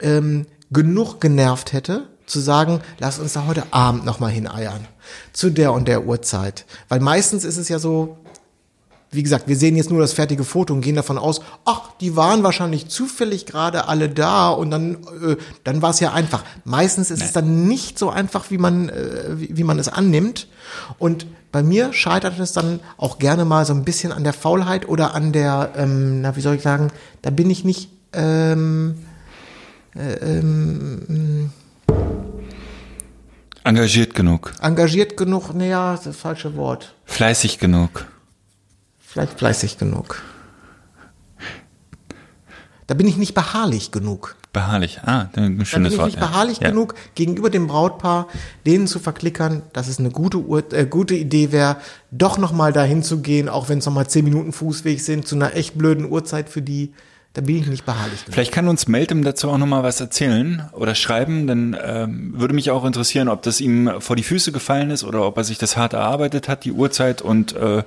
ähm, genug genervt hätte, zu sagen, lass uns da heute Abend nochmal hineiern. Zu der und der Uhrzeit. Weil meistens ist es ja so, wie gesagt, wir sehen jetzt nur das fertige Foto und gehen davon aus, ach, die waren wahrscheinlich zufällig gerade alle da und dann, äh, dann war es ja einfach. Meistens ist es dann nicht so einfach, wie man, äh, wie, wie man es annimmt. Und bei mir scheitert es dann auch gerne mal so ein bisschen an der Faulheit oder an der, ähm, na, wie soll ich sagen, da bin ich nicht, ähm, äh, ähm, Engagiert genug, engagiert genug, naja, das ist das falsche Wort. fleißig genug. Vielleicht fleißig genug. Da bin ich nicht beharrlich genug. Beharrlich. Ah, ein Da schönes bin ich Wort. nicht ja. beharrlich Ja. genug, gegenüber dem Brautpaar, denen zu verklickern, dass es eine gute, äh, gute Idee wäre, doch nochmal dahin zu gehen, auch wenn es nochmal zehn Minuten Fußweg sind, zu einer echt blöden Uhrzeit für die. Da bin ich nicht beharrlich genug. Vielleicht kann uns Meltem dazu auch nochmal was erzählen oder schreiben, denn ähm, würde mich auch interessieren, ob das ihm vor die Füße gefallen ist oder ob er sich das hart erarbeitet hat, die Uhrzeit und äh,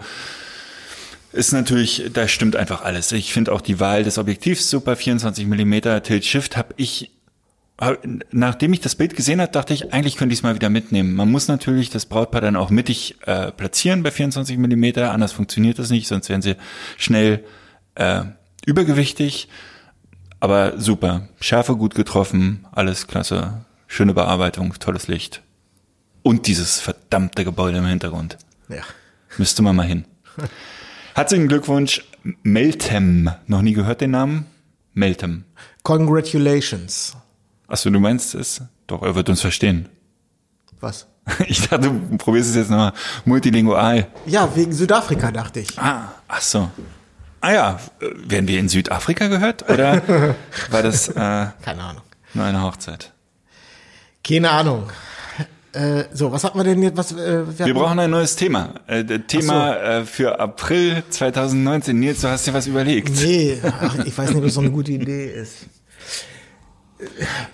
ist natürlich, da stimmt einfach alles. Ich finde auch die Wahl des Objektivs super, 24 mm Tilt Shift habe ich Nachdem ich das Bild gesehen habe, dachte ich, eigentlich könnte ich es mal wieder mitnehmen. Man muss natürlich das Brautpaar dann auch mittig äh, platzieren bei 24 mm, anders funktioniert das nicht, sonst werden sie schnell äh, übergewichtig. Aber super. Schärfe gut getroffen, alles klasse. Schöne Bearbeitung, tolles Licht. Und dieses verdammte Gebäude im Hintergrund. Ja. Müsste man mal hin. [LAUGHS] Herzlichen Glückwunsch, Meltem. Noch nie gehört den Namen? Meltem. Congratulations. Achso, du meinst es? Doch, er wird uns verstehen. Was? [LAUGHS] Ich dachte, du probierst es jetzt nochmal multilingual. Ja, wegen Südafrika dachte ich. Ah, ach so. Ah ja, werden wir in Südafrika gehört? Oder [LAUGHS] war das äh, Keine Ahnung. nur eine Hochzeit? Keine Ahnung. Äh, so, was hat man denn jetzt? Was, äh, wir Wir hatten- brauchen ein neues Thema. Äh, das Thema äh, für April 2019. Nils, du hast dir was überlegt. Nee, ach, ich weiß nicht, ob das so eine gute Idee ist.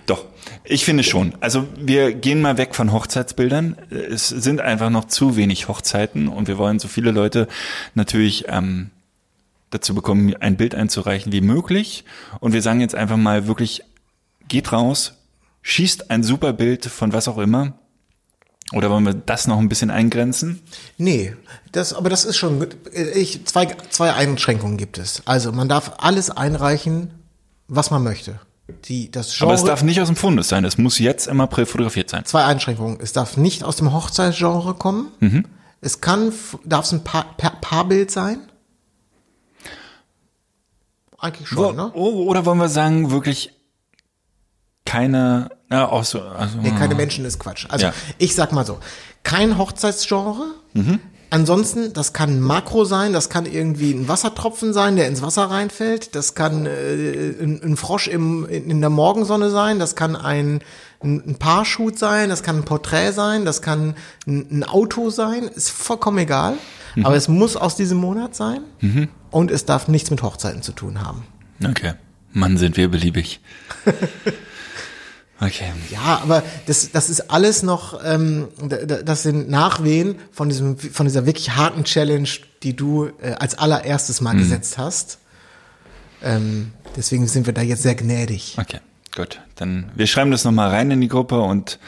Doch. Ich finde schon. Also wir gehen mal weg von Hochzeitsbildern. Es sind einfach noch zu wenig Hochzeiten und wir wollen so viele Leute natürlich ähm, dazu bekommen, ein Bild einzureichen wie möglich. Und wir sagen jetzt einfach mal wirklich, geht raus, schießt ein super Bild von was auch immer. Oder wollen wir das noch ein bisschen eingrenzen? Nee, das, aber das ist schon, ich, zwei, zwei Einschränkungen gibt es. Also man darf alles einreichen, was man möchte. Die, das Genre, Aber es darf nicht aus dem Fundus sein. Es muss jetzt im April fotografiert sein. zwei Einschränkungen. Es darf nicht aus dem Hochzeitsgenre kommen. Mhm. Es kann, darf es ein Paar, Paar, Paarbild sein? Eigentlich schon, Wo- ne? oh, Oder wollen wir sagen, wirklich keine, ja, auch so, also, Nee, keine Menschen ist Quatsch. Also Ja. ich sag mal so, kein Hochzeitsgenre. Mhm. Ansonsten, das kann ein Makro sein, das kann irgendwie ein Wassertropfen sein, der ins Wasser reinfällt, das kann äh, ein, ein Frosch im, in, in der Morgensonne sein, das kann ein, ein, ein Paarshoot sein, das kann ein Porträt sein, das kann ein, ein Auto sein, ist vollkommen egal. Mhm. Aber es muss aus diesem Monat sein und es darf nichts mit Hochzeiten zu tun haben. okay. Mann, sind wir beliebig. [LAUGHS] Okay. Ja, aber das, das ist alles noch, ähm, das sind Nachwehen von diesem, von dieser wirklich harten Challenge, die du äh, als allererstes mal gesetzt hast. Ähm, deswegen sind wir da jetzt sehr gnädig. Okay, gut. Dann wir schreiben das nochmal rein in die Gruppe und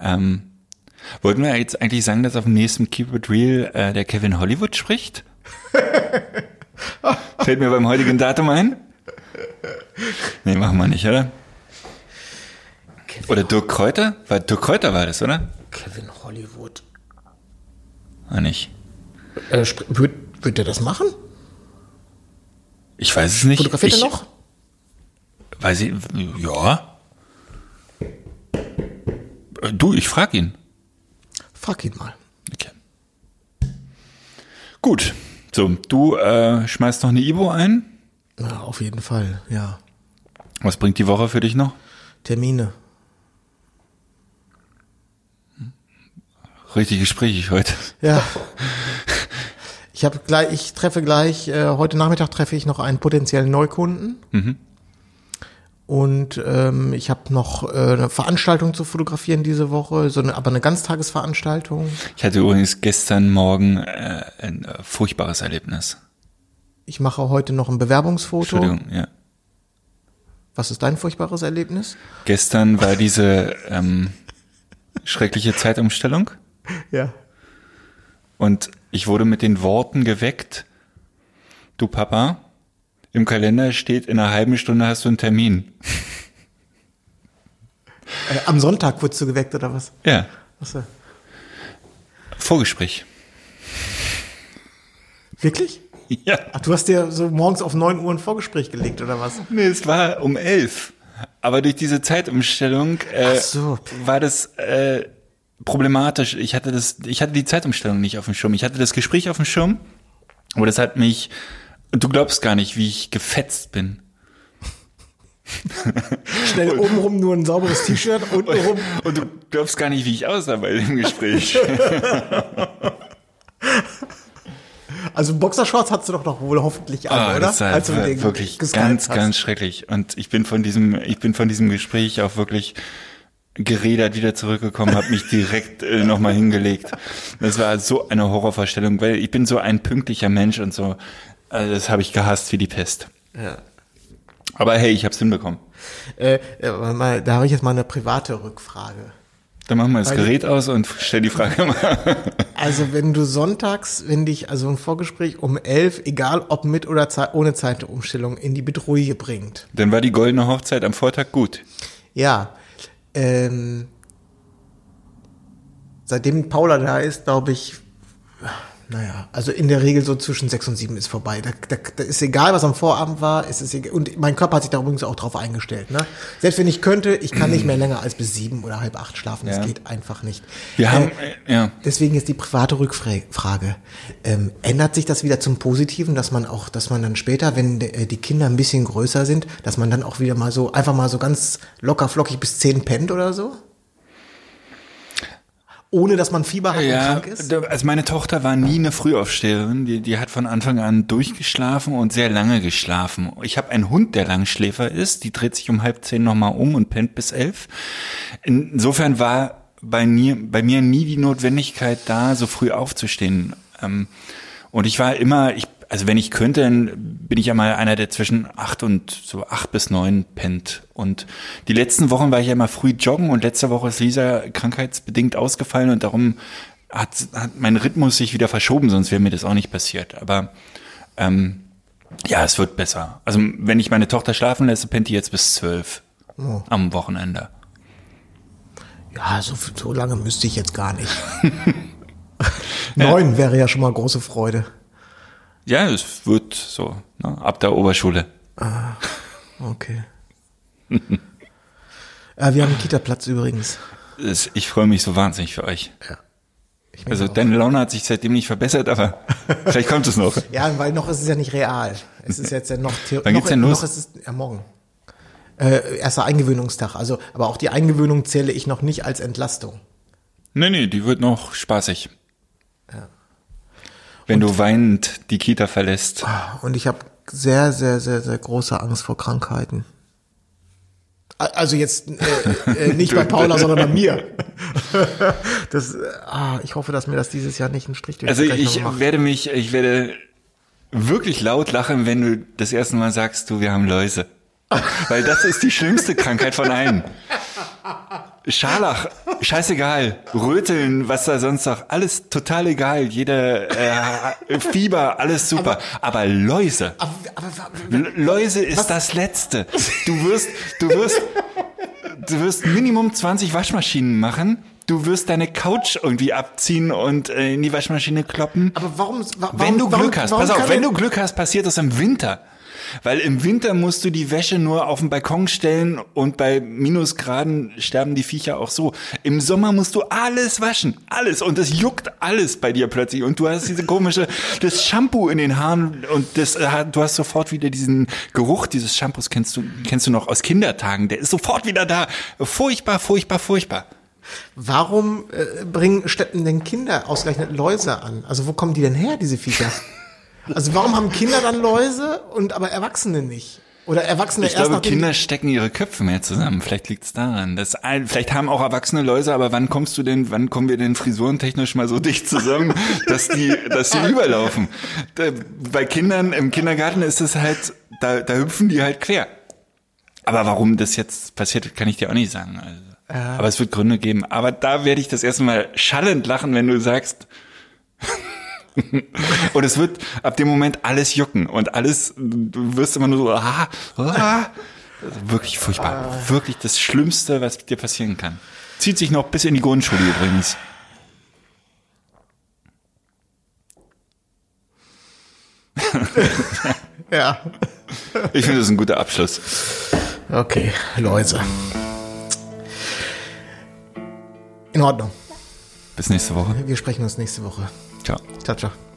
ähm, wollten wir jetzt eigentlich sagen, dass auf dem nächsten Keep It Real äh, der Kevin Hollywood spricht? [LAUGHS] Fällt mir beim heutigen Datum ein? Nee, machen wir nicht, oder? Oder Dirk Kräuter? War Dirk Kräuter war das, oder? Kevin Hollywood. Ah, nicht. Äh, wird, wird der das machen? Ich weiß es nicht. Fotografiert ich, er noch? Weiß ich, ja. Äh, Du, ich frag ihn. Frag ihn mal. Okay. Gut. So, du äh, schmeißt noch eine Ibo ein. Ja, auf jeden Fall, ja. Was bringt die Woche für dich noch? Termine. Richtig gesprächig heute. Ja. Ich habe gleich, ich treffe gleich, äh, heute Nachmittag treffe ich noch einen potenziellen Neukunden. Und ähm, ich habe noch äh, eine Veranstaltung zu fotografieren diese Woche, so eine, aber eine Ganztagesveranstaltung. Ich hatte übrigens gestern Morgen äh, ein äh, furchtbares Erlebnis. Ich mache heute noch ein Bewerbungsfoto. Entschuldigung, ja. Was ist dein furchtbares Erlebnis? Gestern war diese ähm, schreckliche Zeitumstellung [LAUGHS] Ja. und ich wurde mit den Worten geweckt, du Papa, im Kalender steht, in einer halben Stunde hast du einen Termin. Äh, am Sonntag wurdest du geweckt oder was? Ja, Achso. Vorgespräch. Wirklich? Ja. Ach, du hast dir so morgens auf 9 Uhr ein Vorgespräch gelegt oder was? Nee, es war um elf. Aber durch diese Zeitumstellung äh, so. war das äh, problematisch. Ich hatte das, ich hatte die Zeitumstellung nicht auf dem Schirm. Ich hatte das Gespräch auf dem Schirm, aber das hat mich. Du glaubst gar nicht, wie ich gefetzt bin. Schnell obenrum nur ein sauberes T-Shirt, [LAUGHS] untenrum. Und du glaubst gar nicht, wie ich aussah bei dem Gespräch. [LAUGHS] Also Boxershorts hast du doch noch wohl hoffentlich an, Ah, oder? das war Als du war wirklich ganz, hast. ganz schrecklich. Und ich bin von diesem, ich bin von diesem Gespräch auch wirklich gerädert wieder zurückgekommen, habe mich direkt äh, nochmal hingelegt. Das war so eine Horrorvorstellung, weil ich bin so ein pünktlicher Mensch und so. Also das habe ich gehasst wie die Pest. Ja. Aber hey, ich habe es hinbekommen. Äh, äh, mal, da habe ich jetzt mal eine private Rückfrage. Dann machen wir das Weil- Gerät aus und stell die Frage mal. [LAUGHS] Also wenn du sonntags, wenn dich also ein Vorgespräch um elf, egal ob mit oder Ze ohne Zeitumstellung, in die Bedrohung bringt. Dann war die goldene Hochzeit am Vortag gut. Ja, ähm, seitdem Paula da ist, glaube ich, naja, also in der Regel so zwischen sechs und sieben ist vorbei. Da, da, da ist egal, was am Vorabend war, ist es egal. Und mein Körper hat sich da übrigens auch drauf eingestellt. Ne? Selbst wenn ich könnte, ich kann nicht mehr länger als bis sieben oder halb acht schlafen. Das Ja. geht einfach nicht. Wir haben, Äh, äh, ja. Deswegen jetzt die private Rückfrage. Ähm, ändert sich das wieder zum Positiven, dass man auch, dass man dann später, wenn äh, die Kinder ein bisschen größer sind, dass man dann auch wieder mal so, einfach mal so ganz locker flockig bis zehn pennt oder so? Ohne dass man Fieber hat und krank ist? also meine Tochter war nie eine Frühaufsteherin. Die, die hat von Anfang an durchgeschlafen und sehr lange geschlafen. Ich habe einen Hund, der Langschläfer ist. Die dreht sich um halb zehn nochmal um und pennt bis elf. Insofern war bei mir, bei mir nie die Notwendigkeit da, so früh aufzustehen. Ähm, und ich war immer, ich, also wenn ich könnte, dann bin ich ja mal einer, der zwischen acht und so acht bis neun pennt. Und die letzten Wochen war ich ja immer früh joggen und letzte Woche ist Lisa krankheitsbedingt ausgefallen und darum hat, hat mein Rhythmus sich wieder verschoben, sonst wäre mir das auch nicht passiert. Aber ähm, ja, es wird besser. Also wenn ich meine Tochter schlafen lasse, pennt die jetzt bis zwölf am Wochenende. Ja, so, so lange müsste ich jetzt gar nicht. [LAUGHS] [LAUGHS] Neun wäre ja schon mal große Freude. Ja, es wird so, ne, ab der Oberschule. Okay. [LAUGHS] äh, wir haben einen Kita-Platz übrigens. Ich freue mich so wahnsinnig für euch. Mich Also auch. deine Laune hat sich seitdem nicht verbessert, aber [LAUGHS] vielleicht kommt es noch. Ja, weil noch ist es ja nicht real. Es ist jetzt ja noch Theo Wann geht's denn los? Noch ist es ja morgen. Äh, erster Eingewöhnungstag. Also, aber auch die Eingewöhnung zähle ich noch nicht als Entlastung. Nee, nee, die wird noch spaßig. Wenn du weinend die Kita verlässt. Und ich habe sehr, sehr, sehr, sehr große Angst vor Krankheiten. Also jetzt äh, äh, [LAUGHS] nicht bei Paula, sondern bei [LAUGHS] mir. [LAUGHS] Das, ah, ich hoffe, dass mir das dieses Jahr nicht einen Strich durch Also die Rechnung ich werde mich, ich werde wirklich laut lachen, wenn du das erste Mal sagst, du, wir haben Läuse. Weil das ist die schlimmste Krankheit von allen. Scharlach, scheißegal. Röteln, was da sonst noch, alles total egal. Jeder äh, [LAUGHS] Fieber, alles super. Aber, Läuse, Aber, aber, aber, L- Läuse ist das Letzte. Du wirst, du wirst, du wirst Minimum 20 Waschmaschinen machen. Du wirst deine Couch irgendwie abziehen und äh, in die Waschmaschine kloppen. aber warum, wa- warum Wenn du warum, Glück hast, warum pass auf, wenn du Glück hast, passiert das im Winter. Weil im Winter musst du die Wäsche nur auf den Balkon stellen und bei Minusgraden sterben die Viecher auch so. Im Sommer musst du alles waschen, alles und es juckt alles bei dir plötzlich und du hast diese komische das Shampoo in den Haaren und das äh, du hast sofort wieder diesen Geruch dieses Shampoos kennst du kennst du noch aus Kindertagen, der ist sofort wieder da. Furchtbar, furchtbar, furchtbar. Warum äh, bringen Städten denn Kinder ausgerechnet Läuse an? Also wo kommen die denn her, diese Viecher? Also warum haben Kinder dann Läuse und aber Erwachsene nicht? Oder Erwachsene Ich erst glaube, Kinder stecken ihre Köpfe mehr zusammen. Vielleicht liegt's daran. Das, ein- vielleicht haben auch erwachsene Läuse, aber wann kommst du denn, wann kommen wir denn frisurentechnisch mal so dicht zusammen, [LAUGHS] dass die, dass die überlaufen? Bei Kindern im Kindergarten ist es halt, da, da hüpfen die halt quer. Aber warum das jetzt passiert, kann ich dir auch nicht sagen. Also, Aber es wird Gründe geben. Aber da werde ich das erste Mal schallend lachen, wenn du sagst, [LAUGHS] und es wird ab dem Moment alles jucken und alles, du wirst immer nur so, ah, ah. Wirklich furchtbar. Wirklich das Schlimmste, was dir passieren kann. Zieht sich noch bis in die Grundschule übrigens. [LAUGHS] Ja. Ich finde, das ist ein guter Abschluss. Okay, Läuse. In Ordnung. Bis nächste Woche. Wir sprechen uns nächste Woche. Ciao. Ciao, ciao.